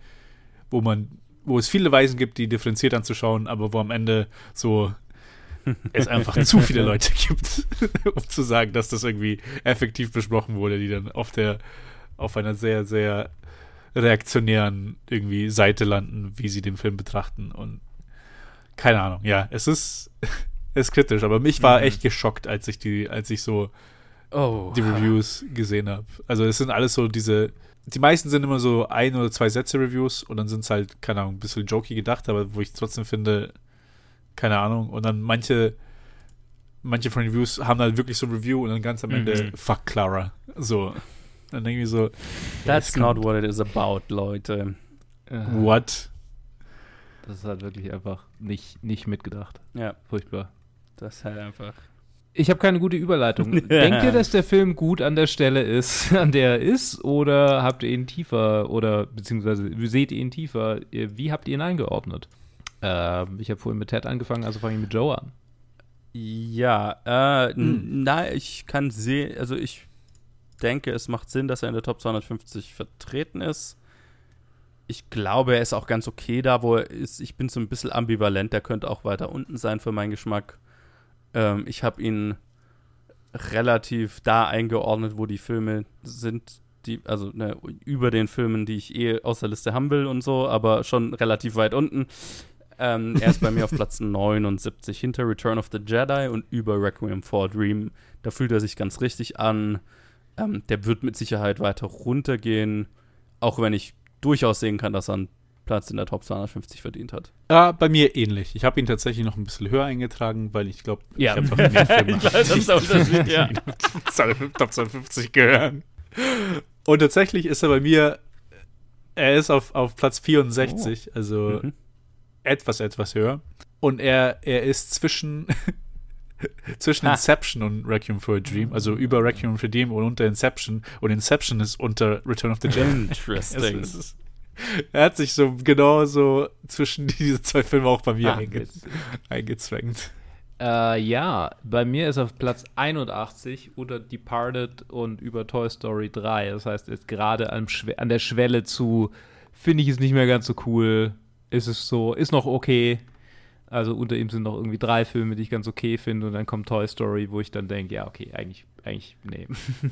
wo man, wo es viele Weisen gibt, die differenziert anzuschauen, aber wo am Ende so es einfach zu viele Leute gibt, um zu sagen, dass das irgendwie effektiv besprochen wurde, die dann auf der auf einer sehr, sehr reaktionären irgendwie Seite landen, wie sie den Film betrachten und keine Ahnung, ja, es ist es ist kritisch, aber mich war Mhm. echt geschockt, als ich die, als ich so Oh. die Reviews gesehen habe. Also es sind alles so diese, die meisten sind immer so ein oder zwei Sätze Reviews und dann sind es halt, keine Ahnung, ein bisschen jokey gedacht, aber wo ich trotzdem finde, keine Ahnung. Und dann manche, manche von den Reviews haben halt wirklich so ein Review und dann ganz am Ende, Mhm. fuck Clara. So. Dann denke ich so, That's ist not what it is about, Leute. what? Das ist halt wirklich einfach nicht, nicht mitgedacht. Ja, Furchtbar. das ist halt einfach. Ich habe keine gute Überleitung. Denkt ihr, dass der Film gut an der Stelle ist, an der er ist? Oder habt ihr ihn tiefer oder beziehungsweise seht ihr ihn tiefer? Wie habt ihr ihn eingeordnet? Ähm, ich habe vorhin mit Ted angefangen, also fange ich mit Joe an. Ja, äh, Hm. na, ich kann sehen, also ich denke, es macht Sinn, dass er in der Top 250 vertreten ist. Ich glaube, er ist auch ganz okay da, wo er ist. Ich bin so ein bisschen ambivalent, der könnte auch weiter unten sein für meinen Geschmack. Ähm, ich habe ihn relativ da eingeordnet, wo die Filme sind, die, also ne, über den Filmen, die ich eh aus der Liste haben will und so, aber schon relativ weit unten. Ähm, er ist bei mir auf Platz 79 hinter Return of the Jedi und über Requiem for a Dream. Da fühlt er sich ganz richtig an. Ähm, der wird mit Sicherheit weiter runtergehen, auch wenn ich durchaus sehen kann, dass er einen Platz in der Top 250 verdient hat. Ja, bei mir ähnlich. Ich habe ihn tatsächlich noch ein bisschen höher eingetragen, weil ich glaube, Ja. ich habe mehr Filme, weiß, das ist der Unterschied, ja. Top 250 gehören. Und tatsächlich ist er bei mir, er ist auf, auf Platz 64, also Mhm. etwas, etwas höher. Und er, er ist zwischen, zwischen. Inception und Requiem for a Dream, also über Requiem for a Dream und unter Inception. Und Inception ist unter Return of the Jedi. Interesting. Es, es er hat sich so genau so zwischen diese zwei Filme auch bei mir Ah, einge eingezwängt. Äh, ja, bei mir ist auf Platz 81 unter Departed und über Toy Story 3. Das heißt, ist gerade Schwe- an der Schwelle zu, finde ich es nicht mehr ganz so cool. Ist es so, ist noch okay. Also unter ihm sind noch irgendwie drei Filme, die ich ganz okay finde. Und dann kommt Toy Story, wo ich dann denke, ja, okay, eigentlich, eigentlich, nee.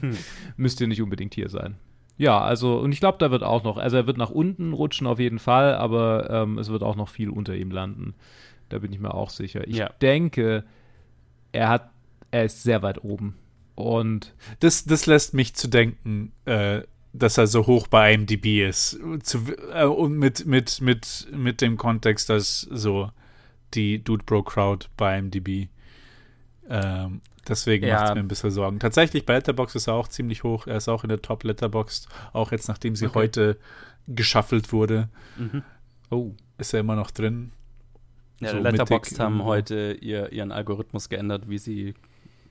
Müsste nicht unbedingt hier sein. Ja, also, und ich glaube, da wird auch noch, also er wird nach unten rutschen auf jeden Fall, aber ähm, es wird auch noch viel unter ihm landen. Da bin ich mir auch sicher. Ich Ja. denke, er hat, er ist sehr weit oben. Und Das, das lässt mich zu denken, äh, dass er so hoch bei IMDb ist. Zu, äh, und mit, mit, mit, mit dem Kontext, dass so die Dude Bro Crowd bei IMDb. Ähm, deswegen Ja. macht es mir ein bisschen Sorgen. Tatsächlich bei Letterboxd ist er auch ziemlich hoch. Er ist auch in der Top Letterboxd. Auch jetzt, nachdem sie Okay. heute geschaffelt wurde, Mhm. oh, ist er immer noch drin. Ja, So Letterboxd haben heute ihr, ihren Algorithmus geändert, wie sie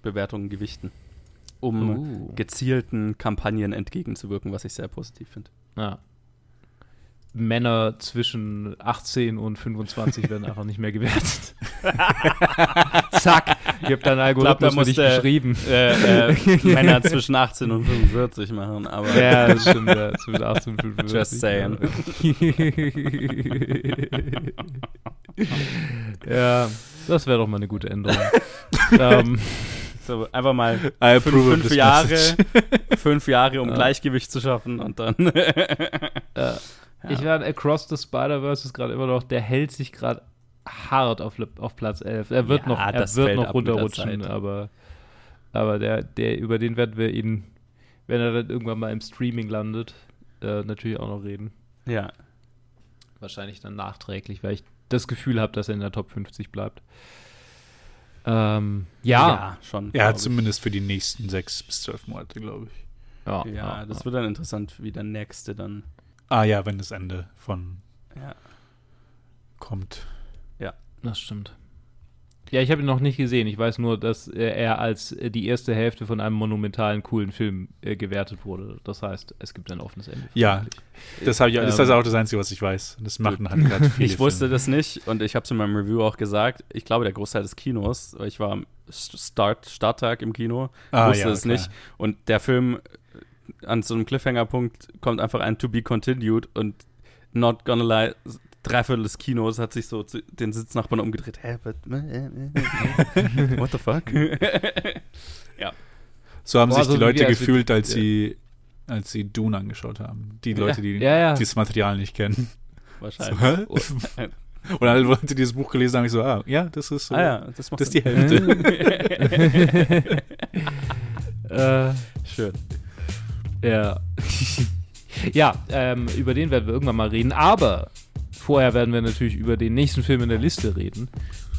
Bewertungen gewichten, um uh. gezielten Kampagnen entgegenzuwirken, was ich sehr positiv finde. ja. Männer zwischen 18 und 25 werden einfach nicht mehr gewertet. Zack, ich habe dann Algorithmus für dich geschrieben. Äh, äh, Männer zwischen 18 und 45 machen, aber Ja, das stimmt, ja, zwischen 18 und 45. Just saying. ja, das wäre doch mal eine gute Änderung. ähm, so, einfach mal fünf, fünf Jahre, message. fünf Jahre, um Ja. Gleichgewicht zu schaffen und dann. Ich werde Across the Spider-Verse ist gerade immer noch, der hält sich gerade hart auf, auf Platz 11. Er wird Ja, noch, er wird noch runterrutschen, aber, aber der, der, über den werden wir ihn, wenn er dann irgendwann mal im Streaming landet, äh, natürlich auch noch reden. ja. Wahrscheinlich dann nachträglich, weil ich das Gefühl habe, dass er in der Top 50 bleibt. Ähm, ja. schon. Ja, glaub ich. zumindest für die nächsten sechs bis zwölf Monate, glaube ich. Ja, Ja, das wird dann interessant, wie der nächste dann. Ah ja, wenn das Ende von Ja. kommt. Das stimmt. Ja, ich habe ihn noch nicht gesehen. Ich weiß nur, dass äh, er als äh, die erste Hälfte von einem monumentalen, coolen Film äh, gewertet wurde. Das heißt, es gibt ein offenes Ende. Ja. Das, ich, das ist Ähm, auch das Einzige, was ich weiß. Das machen halt gerade viele. Ich wusste Filme. das nicht und ich habe es in meinem Review auch gesagt. Ich glaube, der Großteil des Kinos, weil ich war am Start, Starttag im Kino, Ah, wusste ja, es klar. nicht. Und der Film an so einem Cliffhanger-Punkt kommt einfach ein To Be Continued und not gonna lie, Dreiviertel des Kinos hat sich so zu den Sitznachbarn umgedreht. Hä, what, what the fuck? So haben Boah, sich so die wie Leute gefühlt, als ja. sie, als sie Dune angeschaut haben. Die Leute, die ja, ja. dieses Material nicht kennen. So, Wahrscheinlich. hä? Oh, Und alle Leute, die das Buch gelesen haben, ich so, ah, ja, das ist so. ah ja, das macht Das ist die. Hälfte. äh, Schön. Ja. ja, ähm, über den werden wir irgendwann mal reden. Aber vorher werden wir natürlich über den nächsten Film in der Liste reden.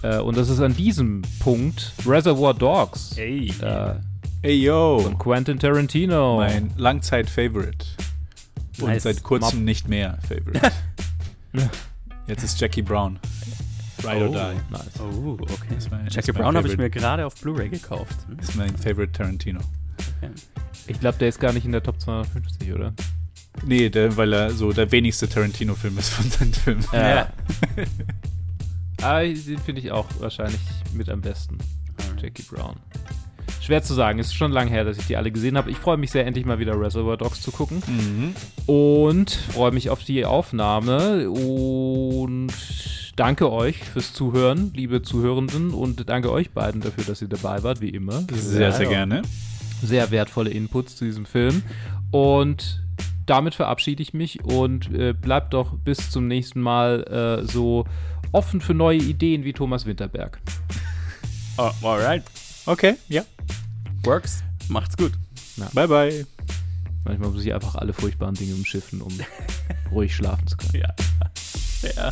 Äh, und das ist an diesem Punkt Reservoir Dogs Ey. äh, Ey, yo. von Quentin Tarantino. Mein Langzeit-Favorite. Und Nice. seit kurzem nicht mehr Favorite. Jetzt ist Jackie Brown. Ride or Die. Nice. Oh, okay. mein- Jackie Brown habe ich mir gerade auf Blu-ray gekauft. Hm? Ist mein Favorite Tarantino. Ich glaube, der ist gar nicht in der Top 250, oder? Nee, der, weil er so der wenigste Tarantino-Film ist von seinen Filmen. Ja. Aber den finde ich auch wahrscheinlich mit am besten. Jackie Brown. Schwer zu sagen, ist schon lange her, dass ich die alle gesehen habe. Ich freue mich sehr, endlich mal wieder Reservoir Dogs zu gucken. Mhm. Und freue mich auf die Aufnahme. Und danke euch fürs Zuhören, liebe Zuhörenden. Und danke euch beiden dafür, dass ihr dabei wart, wie immer. Sehr, sehr ja. gerne. Sehr wertvolle Inputs zu diesem Film. Und damit verabschiede ich mich und äh, bleibt doch bis zum nächsten Mal äh, so offen für neue Ideen wie Thomas Winterberg. Oh, alright. Okay, ja. Works. Macht's gut. Bye, bye. Manchmal muss ich einfach alle furchtbaren Dinge umschiffen, um ruhig schlafen zu können. Ja. Ja.